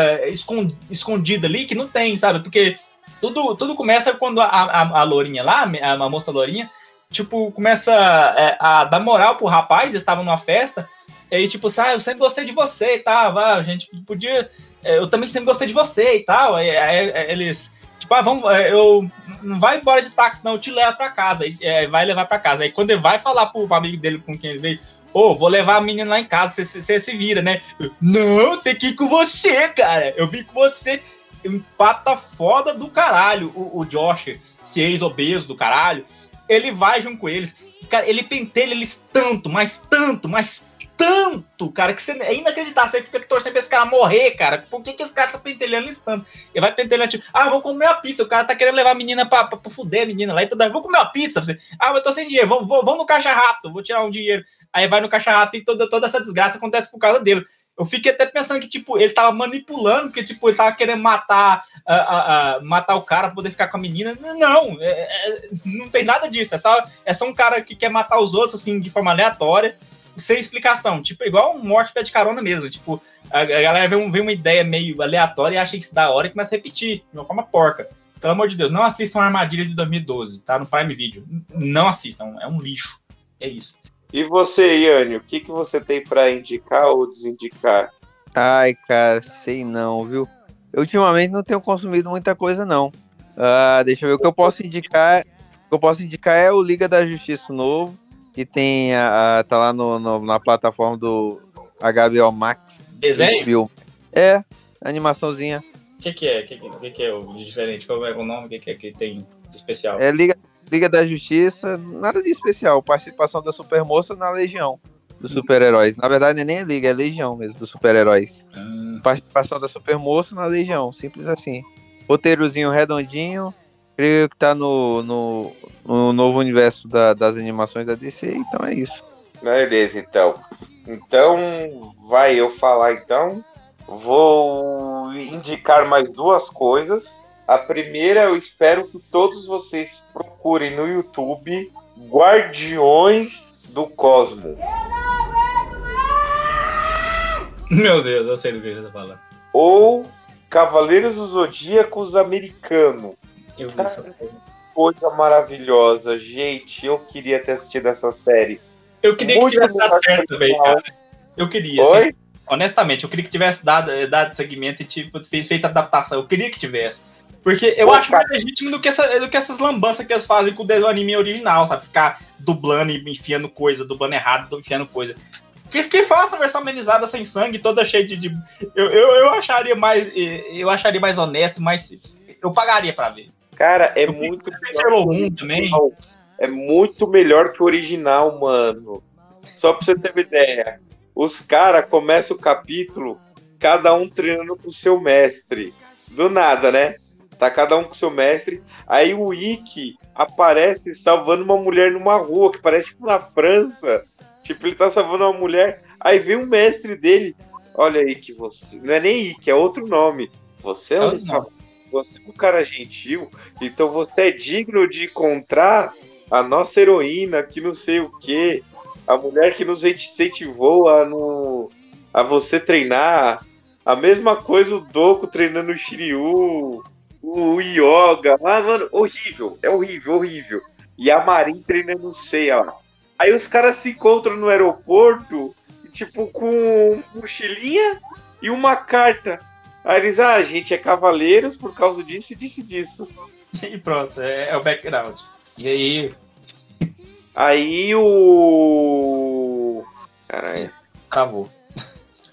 escondida ali que não tem, sabe? Porque tudo, tudo começa quando a, a, a Lourinha lá, a, a moça Lourinha, tipo, começa é, a dar moral pro rapaz, eles estavam numa festa, e aí, tipo, ah, eu sempre gostei de você e tal, a gente podia. É, eu também sempre gostei de você e tal. Aí, aí eles, ah, vamos, é, eu não vai embora de táxi, não, eu te levo pra casa. Aí, é, vai levar pra casa. Aí quando ele vai falar pro amigo dele com quem ele veio, Ô, oh, vou levar a menina lá em casa, você se vira, né? Não, tem que ir com você, cara. Eu vim com você. Empata foda do caralho. O, o Josh, se ex-obeso do caralho, ele vai junto com eles. Cara, ele pentelha eles tanto, mas tanto, mas tanto, cara, que você, é inacreditável. Você fica torcendo pra esse cara morrer, cara. Por que, que esse cara tá pentelhando eles tanto? Ele vai pentelhando, tipo, ah, vou comer uma pizza. O cara tá querendo levar a menina pra, pra, pra fuder a menina lá. Então, vou comer uma pizza. Você, ah, eu tô sem dinheiro. Vamos, vamos no caixa rato, vou tirar um dinheiro. Aí vai no caixa rato e toda, toda essa desgraça acontece por causa dele. Eu fiquei até pensando que, tipo, ele tava manipulando, porque, tipo, ele tava querendo matar, uh, uh, uh, matar o cara pra poder ficar com a menina. Não, é, é, não tem nada disso. É só, é só um cara que quer matar os outros, assim, de forma aleatória, sem explicação. Tipo, igual um morte pé de carona mesmo. Tipo, a, a galera vê, um, vê uma ideia meio aleatória e acha que isso dá hora e começa a repetir, de uma forma porca. Pelo amor de Deus, não assistam a Armadilha de 2012, tá? No Prime Video. Não assistam, é um lixo. É isso. E você, Yane, o que, que você tem para indicar ou desindicar? Ai, cara, sei não, viu? Eu ultimamente não tenho consumido muita coisa, não. Uh, deixa eu ver o que eu posso indicar. O que eu posso indicar é o Liga da Justiça novo, que tem a, a tá lá no, no, na plataforma do HBO Max. Desenho? É, animaçãozinha. O que, que é? O que, que, que, é o diferente? Qual é o nome? O que, que é que tem de especial? É Liga Liga da Justiça, nada de especial. Participação da Supermoça na Legião dos super-heróis. Na verdade, nem é Liga, é Legião mesmo, dos super-heróis. Hum. Participação da Supermoça na Legião, simples assim. Roteirozinho redondinho. Creio que tá no, no, no novo universo da, das animações da DC, então é isso. Beleza, então. Então, vai eu falar então. Vou indicar mais duas coisas. A primeira, eu espero que todos vocês procurem no YouTube Guardiões do Cosmo. Meu Deus, eu sei do que você tá falando. ou Cavaleiros do Zodíacos americano. Eu vi isso. Coisa maravilhosa, gente. Eu queria ter assistido essa série. Eu queria Muito que tivesse dado certo que também, o cara. Eu queria, assim, honestamente, eu queria que tivesse dado, eh, dado segmento e tipo, fe- feito adaptação. Eu queria que tivesse. Porque eu Pô, acho cara. mais legítimo do que, essa, do que essas lambanças que eles fazem com o desenho anime original, sabe? Ficar dublando e enfiando coisa, dublando errado, enfiando coisa. Que, que faça a versão amenizada sem sangue, toda cheia de. de- eu, eu, eu acharia mais. eh, Eu acharia mais honesto, mas eu pagaria pra ver. Cara, é Eu muito Sailor Moon também. É muito melhor que o original, mano. Só pra você ter uma ideia. Os caras começam o capítulo, cada um treinando com o seu mestre. Do nada, né? Tá cada um com o seu mestre. Aí o Ikki aparece salvando uma mulher numa rua, que parece tipo na França. Tipo, ele tá salvando uma mulher. Aí vem o mestre dele. Olha aí que você. Não é nem Ikki, é outro nome. Você é um, Não. Você é um cara gentil, então você é digno de encontrar a nossa heroína, que não sei o que, a mulher que nos incentivou a, no, a você treinar. A mesma coisa o Doku treinando o Shiryu, o Yoga. Ah, mano, horrível, é horrível, horrível. E a Marin treinando o Seiya lá. Aí os caras se encontram no aeroporto, tipo, com mochilinha e uma carta. Aí eles, ah, a gente é cavaleiros por causa disso e disso e disso. (laughs) E pronto, é, é o background. E aí, Aí o. Caralho. acabou.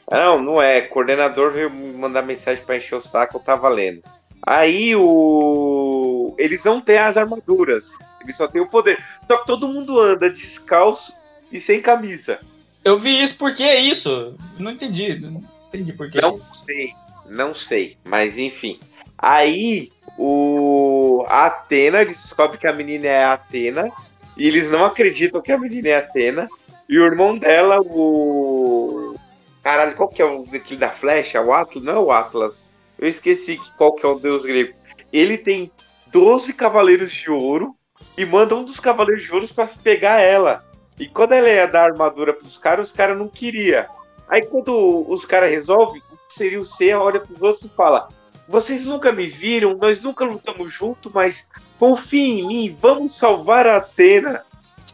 Não, não é. Coordenador veio me mandar mensagem pra encher o saco, eu tava lendo. Aí o. Eles não têm as armaduras. Eles só têm o poder. Só que todo mundo anda descalço e sem camisa. Eu vi isso, por que é isso? Não entendi. Não entendi por que é Não isso. sei, não sei, mas enfim. Aí o a Atena eles descobrem que a menina é a Atena e eles não acreditam que a menina é a Atena. E o irmão dela, o caralho, qual que é o aquele da flecha? O Atlas? Não é o Atlas. Eu esqueci que- qual que é o deus grego. Ele tem 12 cavaleiros de ouro e manda um dos cavaleiros de ouro para pegar ela. E quando ela ia dar armadura pros caras, os caras não queria. Aí quando os caras resolvem, seria o Seiya olha pros outros e fala: Vocês nunca me viram, nós nunca lutamos junto, mas confiem em mim, vamos salvar a Atena.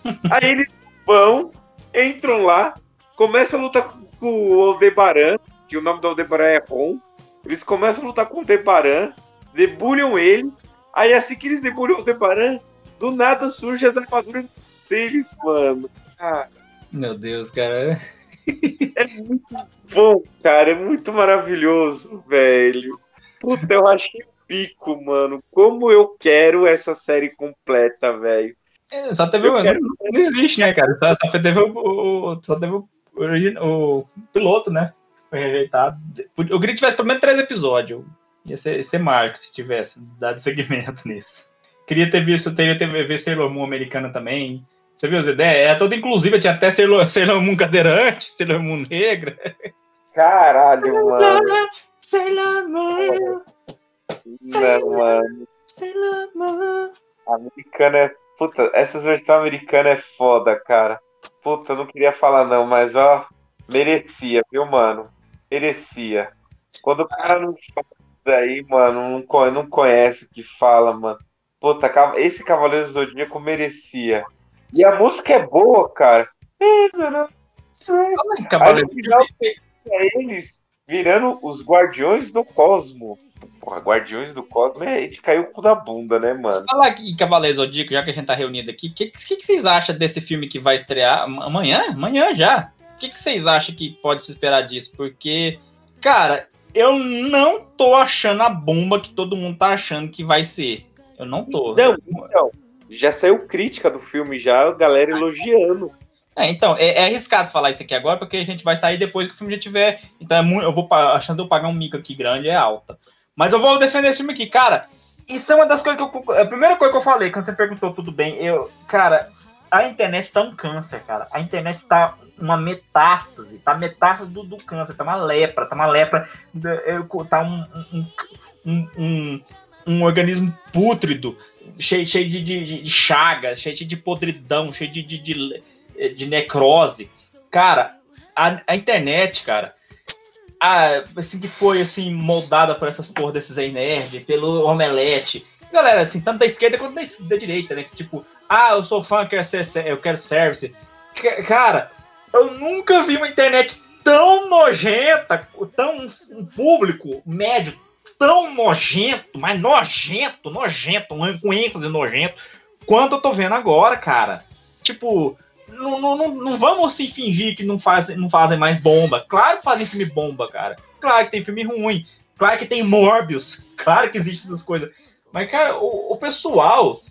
(laughs) Aí eles vão, entram lá, começam a lutar com, com o Aldebaran, que o nome do Aldebaran é Ron. Eles começam a lutar com o Aldebaran, debulham ele. Aí assim que eles debulham o Aldebaran, do nada surge as armaduras deles, mano. Ah, Meu Deus, cara. É muito bom, cara. É muito maravilhoso, velho. Puta, eu achei o pico, mano. Como eu quero essa série completa, velho. É, Só teve o. quero- Não existe, né, cara? Só, só teve o, o- Só teve o, origi- o piloto, né? Foi rejeitado. Eu queria que tivesse pelo menos três episódios. Ia ser, ia ser marco se tivesse dado (laughs) segmento nisso. Queria ter visto, teria ter visto Sailor Moon americana também. Você viu as ideias? É toda inclusiva, tinha até Sailor, Sailor Moon cadeirante, Sailor Moon negra. Caralho, mano. Sailor Moon, Não, mano. Sailor Moon. Americana é. Puta, essas versões americanas é foda, cara. Puta, não queria falar não, mas ó, merecia, viu, mano? Merecia. Quando o cara não faz isso daí, mano, não, não conhece o que fala, mano. Puta, esse Cavaleiro do Zodíaco merecia. E a música é boa, cara. Aí, no final eles virando os Guardiões do Cosmo. Porra, Guardiões do Cosmo é de cair o cu da bunda, né, mano? Fala aqui, Cavaleiro Zodíaco, já que a gente tá reunido aqui, o que, que, que vocês acham desse filme que vai estrear am- amanhã? Amanhã já. O que, que vocês acham que pode se esperar disso? Porque, cara, eu não tô achando a bomba que todo mundo tá achando que vai ser. Eu não tô. Não, então, já saiu crítica do filme já, a galera elogiando. É, então, é, é arriscado falar isso aqui agora, porque a gente vai sair depois que o filme já tiver. Então, é muito, eu vou achando eu pagar um mico aqui grande é alta. Mas eu vou defender esse filme aqui, cara. Isso é uma das coisas que eu. A primeira coisa que eu falei, quando você perguntou tudo bem, eu. Cara, a internet tá um câncer, cara. A internet tá uma metástase, tá metástase do, do câncer, tá uma lepra, tá uma lepra, tá um, um, um, um, um organismo pútrido, cheio, cheio de, de, de chagas, cheio de podridão, cheio de, de, de, de necrose. Cara, a, a internet, cara, a, assim, que foi assim, moldada por essas porra desses aí nerd, pelo Omelete. Galera, assim, tanto da esquerda quanto da, da direita, né? Que tipo, ah, eu sou fã, eu quero, ser, eu quero service. Cara, eu nunca vi uma internet tão nojenta, tão um público médio tão nojento, mas nojento, nojento, com ênfase nojento, quanto eu tô vendo agora, cara. Tipo, não, não, não, vamos assim fingir que não fazem, não fazem mais bomba. Claro que fazem filme bomba, cara. Claro que tem filme ruim. Claro que tem Morbius. (laughs) Claro que existem essas coisas. Mas, cara, o, o pessoal,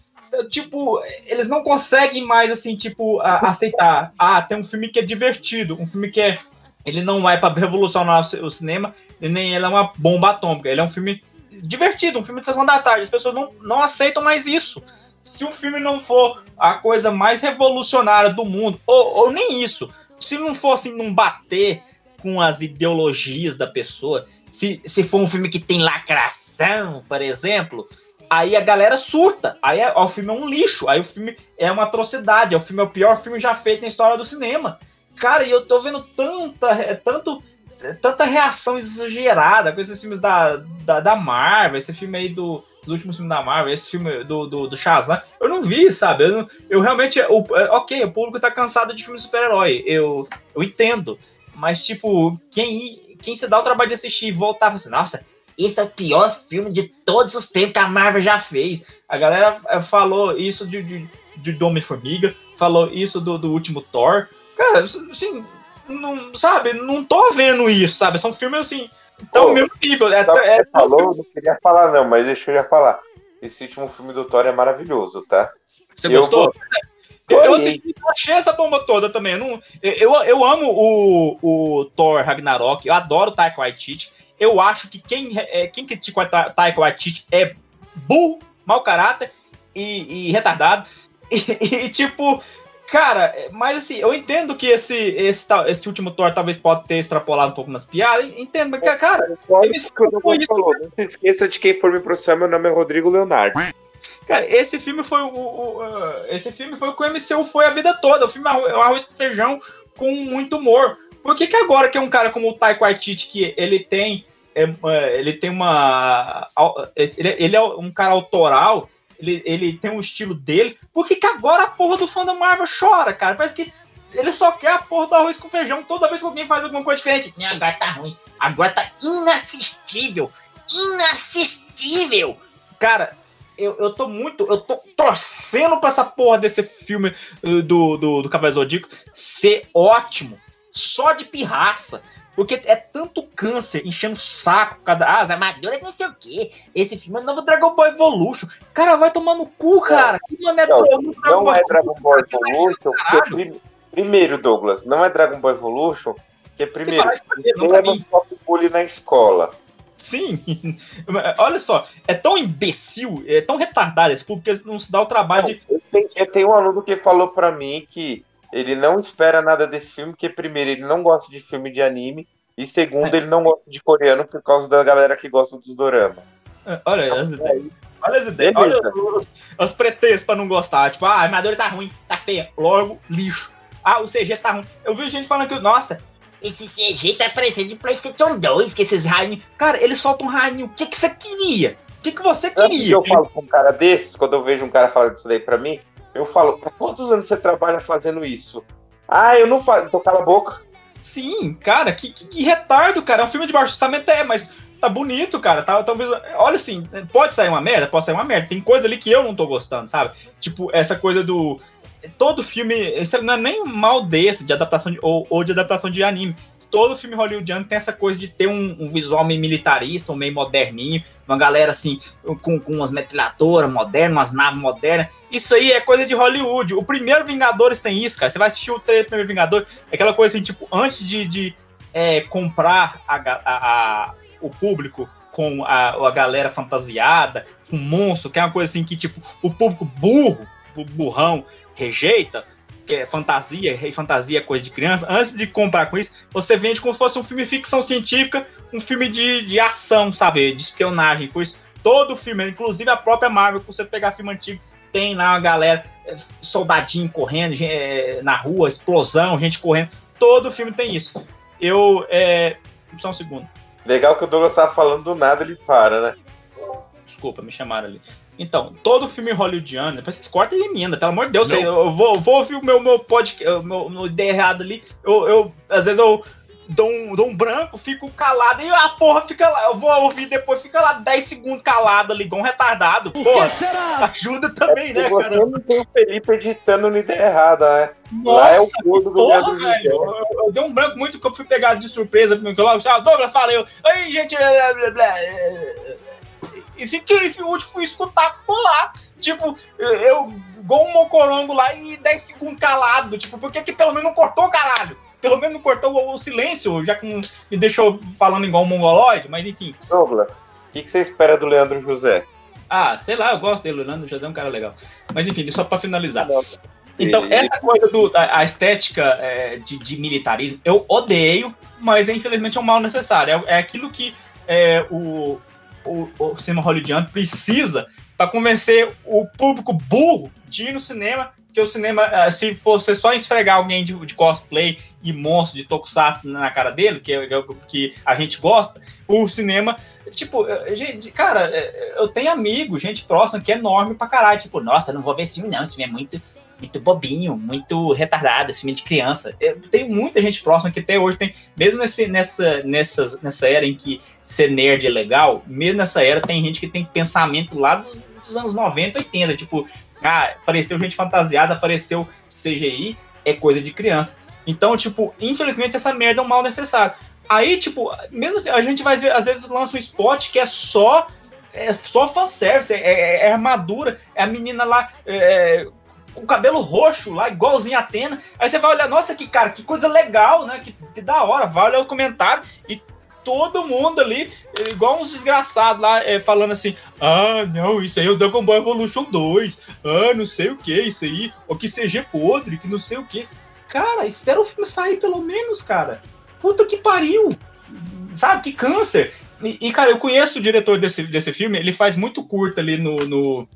tipo, eles não conseguem mais, assim, tipo, a, aceitar. Ah, tem um filme que é divertido, um filme que é. Ele não é para (laughs) revolucionar o cinema, e nem ele é uma bomba atômica. Ele é um filme divertido, um filme de sessão da tarde. As pessoas não, não aceitam mais isso se o filme não for a coisa mais revolucionária do mundo, ou, ou nem isso, se não for assim, não bater com as ideologias da pessoa, se, se for um filme que tem lacração, por exemplo, aí a galera surta, aí é, o filme é um lixo, aí o filme é uma atrocidade, o filme é o pior filme já feito na história do cinema. Cara, e eu tô vendo tanta, tanto, tanta reação exagerada com esses filmes da, da, da Marvel, esse filme aí do dos últimos filmes da Marvel, esse filme do, do, do Shazam, eu não vi, sabe? Eu, não, eu realmente. O, é, ok, o público tá cansado de filme de super-herói. Eu, eu entendo. Mas, tipo, quem, quem se dá o trabalho de assistir e voltar assim, nossa, esse é o pior filme de todos os tempos que a Marvel já fez. A galera é, falou isso de, de, de Homem-Formiga, falou isso do, do último Thor. Cara, assim, não, sabe, não tô vendo isso, sabe? São filmes assim então, meu nível. É, é, é, falou, não queria falar, não, mas deixa eu já falar. Esse último filme do Thor é maravilhoso, tá? Você gostou? Eu, eu assisti, eu achei essa bomba toda também. Eu, não, eu, eu amo o, o Thor Ragnarok, eu adoro o Taika Waititi. Eu acho que quem, é, quem critica o Taika Waititi é burro, mau caráter e, e retardado. (laughs) E, e, tipo, Cara, é, mas assim, eu entendo que esse, esse, esse último Thor talvez pode ter extrapolado um pouco nas piadas. Entendo, mas, cara, esse foi isso. Falou. Não se esqueça de quem for me processar, meu nome é Rodrigo Leonardo. Cara, esse filme foi o, o, o esse filme foi o que o MCU foi a vida toda. O filme é um arroz com feijão com muito humor. Por que, que agora que é um cara como o Taika Waititi, que ele tem é, é ele tem uma ele, ele é um cara autoral ele, ele tem um estilo dele. Por que, que agora a porra do fã da Marvel chora, cara? Parece que ele só quer a porra do arroz com feijão toda vez que alguém faz alguma coisa diferente. Não, agora tá ruim. Agora tá inassistível. Inassistível. Cara, eu, eu tô muito. Eu tô torcendo pra essa porra desse filme uh, do, do, do Cavaleiro Zodíaco ser ótimo. Só de pirraça. Porque é tanto câncer enchendo o saco, cada. Ah, as armaduras não sei o quê. Esse filme é novo Dragon Ball Evolution. Cara, vai tomar no cu, cara. Que não, é, não, não é Dragon Ball Evolution. Porque, primeiro, Douglas, não é Dragon Ball Evolution. Porque primeiro, você leva só bullying na escola. Sim, (laughs) olha só, é tão imbecil, é tão retardado esse público que não se dá o trabalho não, de. Eu tenho, eu tenho um aluno que falou para mim que ele não espera nada desse filme, porque primeiro ele não gosta de filme de anime e segundo ele não gosta de coreano por causa da galera que gosta dos dorama. É, olha as ideias. Olha as ideias. Olha os, os pretextos pra não gostar. Tipo, ah, a armadura tá ruim, tá feia. Logo, lixo. Ah, o CG tá ruim. Eu vi gente falando que, nossa, esse CG tá parecendo de PlayStation 2, que esses raios. Cara, eles soltam um raio. O que, que você queria? O que, que você queria? Antes eu falo com um cara desses, quando eu vejo um cara falando isso daí pra mim, eu falo, quantos anos você trabalha fazendo isso? Ah, eu não faço. Então cala a boca. Sim, cara, que, que, que, retardo, cara. É um filme de baixo orçamento, é, mas tá bonito, cara. Tá, talvez. Olha assim, pode sair uma merda? Pode sair uma merda. Tem coisa ali que eu não tô gostando, sabe? Tipo, essa coisa do. Todo filme. Isso não é nem mal desse, de adaptação de, ou, ou de adaptação de anime todo filme hollywoodiano tem essa coisa de ter um, um, visual meio militarista, um meio moderninho, uma galera assim, com, com umas metralhadoras modernas, umas naves modernas. Isso aí é coisa de Hollywood. O primeiro Vingadores tem isso, cara. Você vai assistir o trailer do primeiro Vingador, é aquela coisa assim, tipo, antes de, de é, comprar a, a, a, o público com a, a galera fantasiada, com monstro, que é uma coisa assim que, tipo, o público burro, burrão, rejeita que é fantasia, rei fantasia, coisa de criança, antes de comprar com isso, você vende como se fosse um filme de ficção científica, um filme de, de ação, sabe? De espionagem. Pois todo filme, inclusive a própria Marvel, se você pegar filme antigo, tem lá uma galera, é, soldadinho correndo é, na rua, explosão, gente correndo. Todo filme tem isso. Eu, é, Só um segundo. Legal que o Douglas tava falando do nada, ele para, né? Desculpa, me chamaram ali. Então, todo filme hollywoodiano, depois vocês cortam e emenda, pelo amor de Deus. Eu, eu vou, vou ouvir o meu, meu podcast, o meu, meu ideia errada ali. Eu, eu, às vezes eu dou um, dou um branco, fico calado e a porra fica lá. Eu vou ouvir depois, fica lá 10 segundos calado ali, igual um retardado. Porra, ajuda também, né, Você cara? não tem o Felipe editando na ideia errada, né? Nossa, Lá é o porra, velho. José. Eu, eu dei um branco muito que eu fui pegar de surpresa pro meu celular. Ah, Douglas, fala eu. Aí, gente. Blá, blá, blá. E fiquei, fui, fui escutar, ficou lá. Tipo, eu, igual um mocorongo lá e 10 segundos calado. Tipo, por que, pelo menos não cortou, caralho? Pelo menos não cortou o, o silêncio, já que não me deixou falando igual um mongoloide, mas enfim. Douglas, o que, que você espera do Leandro José? Ah, sei lá, eu gosto dele, o Leandro José é um cara legal. Mas enfim, só pra finalizar. Então, essa coisa do a, a estética é, de, de militarismo, eu odeio, mas infelizmente é um mal necessário. É, é aquilo que é, o, o, o cinema hollywoodiano precisa para convencer o público burro de ir no cinema. Que o cinema, eh, se fosse só esfregar alguém de, de cosplay e monstro de tokusatsu na cara dele, que, é o que a gente gosta, o cinema Tipo, eh, gente, cara, eh, eu tenho amigo, gente próxima, que é enorme pra caralho. Tipo, nossa, não vou ver esse filme, não. Esse filme é muito, muito bobinho, muito retardado, é de criança. Eu tenho muita gente próxima que até hoje tem, mesmo nesse, nessa, nessas, nessa era em que ser nerd é legal, mesmo nessa era tem gente que tem pensamento lá dos, dos anos 90, 80. Tipo, ah, apareceu gente fantasiada, apareceu CGI, é coisa de criança. Então, tipo, infelizmente essa merda é um mal necessário. Aí, tipo, mesmo assim, a gente vai ver, às vezes lança um spot que é só é só fanservice, é, é, é armadura, é a menina lá é, com o cabelo roxo lá, igualzinho a Atena. Aí você vai olhar, nossa, que cara, que coisa legal, né? Que, que da hora. Vai olhar o comentário e todo mundo ali, igual uns desgraçados lá, é, falando assim: ah, não, isso aí é o Dragon Ball Evolution 2, ah, não sei o que, isso aí, o que CG podre, que não sei o que. Cara, espera o filme sair pelo menos, cara. Puta que pariu! Sabe, que câncer! E, e, cara, eu conheço o diretor desse, desse filme, ele faz muito curto ali no, no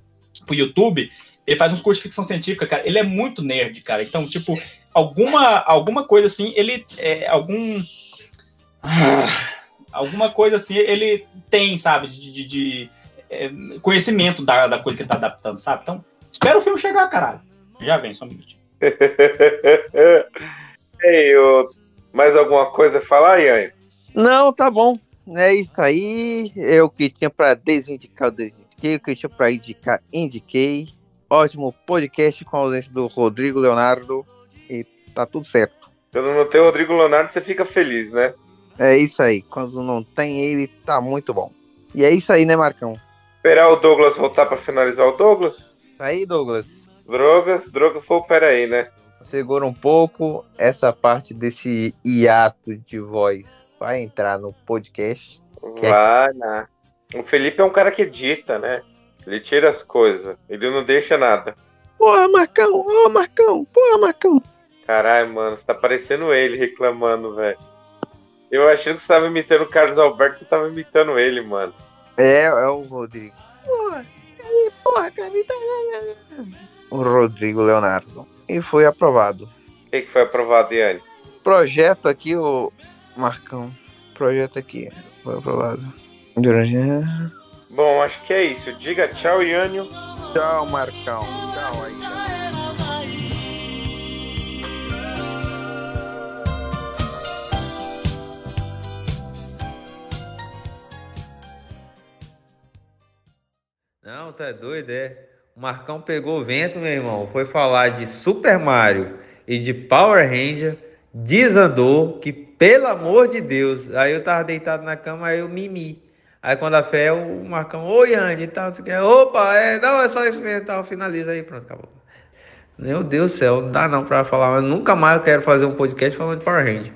pro YouTube. Ele faz uns cursos de ficção científica, cara. Ele é muito nerd, cara. Então, tipo, alguma, alguma coisa assim, ele. É, algum. Ah, alguma coisa assim, ele tem, sabe, de, de, de, é, conhecimento da, da coisa que ele tá adaptando, sabe? Então, espera o filme chegar, caralho. Já vem, só um minutinho. (laughs) Ei, ô, mais alguma coisa a falar, Ian? Não, tá bom. É isso aí. Eu que tinha pra desindicar, eu desindiquei. O que tinha pra indicar, indiquei. Ótimo podcast com a ausência do Rodrigo Leonardo. E tá tudo certo. Quando não tem o Rodrigo Leonardo, você fica feliz, né? É isso aí. Quando não tem ele, tá muito bom. E é isso aí, né, Marcão? Esperar o Douglas voltar pra finalizar o Douglas? Isso aí, Douglas. Drogas, droga, foi, pera aí, né? Segura um pouco essa parte desse hiato de voz. Vai entrar no podcast. Que- Vai, né? O Felipe é um cara que edita, né? Ele tira as coisas, ele não deixa nada. Porra, Marcão! Ô, Marcão! Porra, Marcão! Caralho, mano, você tá parecendo ele reclamando, velho. Eu achando que você tava imitando o Carlos Alberto, você tava imitando ele, mano. É, é o Rodrigo. Porra, aí, porra, cara. dá- O Rodrigo Leonardo. E foi aprovado. O que, que foi aprovado, Yane? Projeto aqui, o Marcão. Projeto aqui. Foi aprovado. Bom, acho que é isso. Diga tchau, Yânio. Tchau, Marcão. Tchau aí. Não, tá doido, é. O Marcão pegou o vento, meu irmão. Foi falar de Super Mario e de Power Ranger. Desandou, que pelo amor de Deus. Aí eu tava deitado na cama, aí eu mimi. Aí quando a fé, o Marcão, oi, Andy tal, você quer? Opa, é, não, é só isso mesmo, tal, finaliza aí, pronto, acabou. Meu Deus do céu, não dá não pra falar, mas nunca mais eu quero fazer um podcast falando de Power Ranger.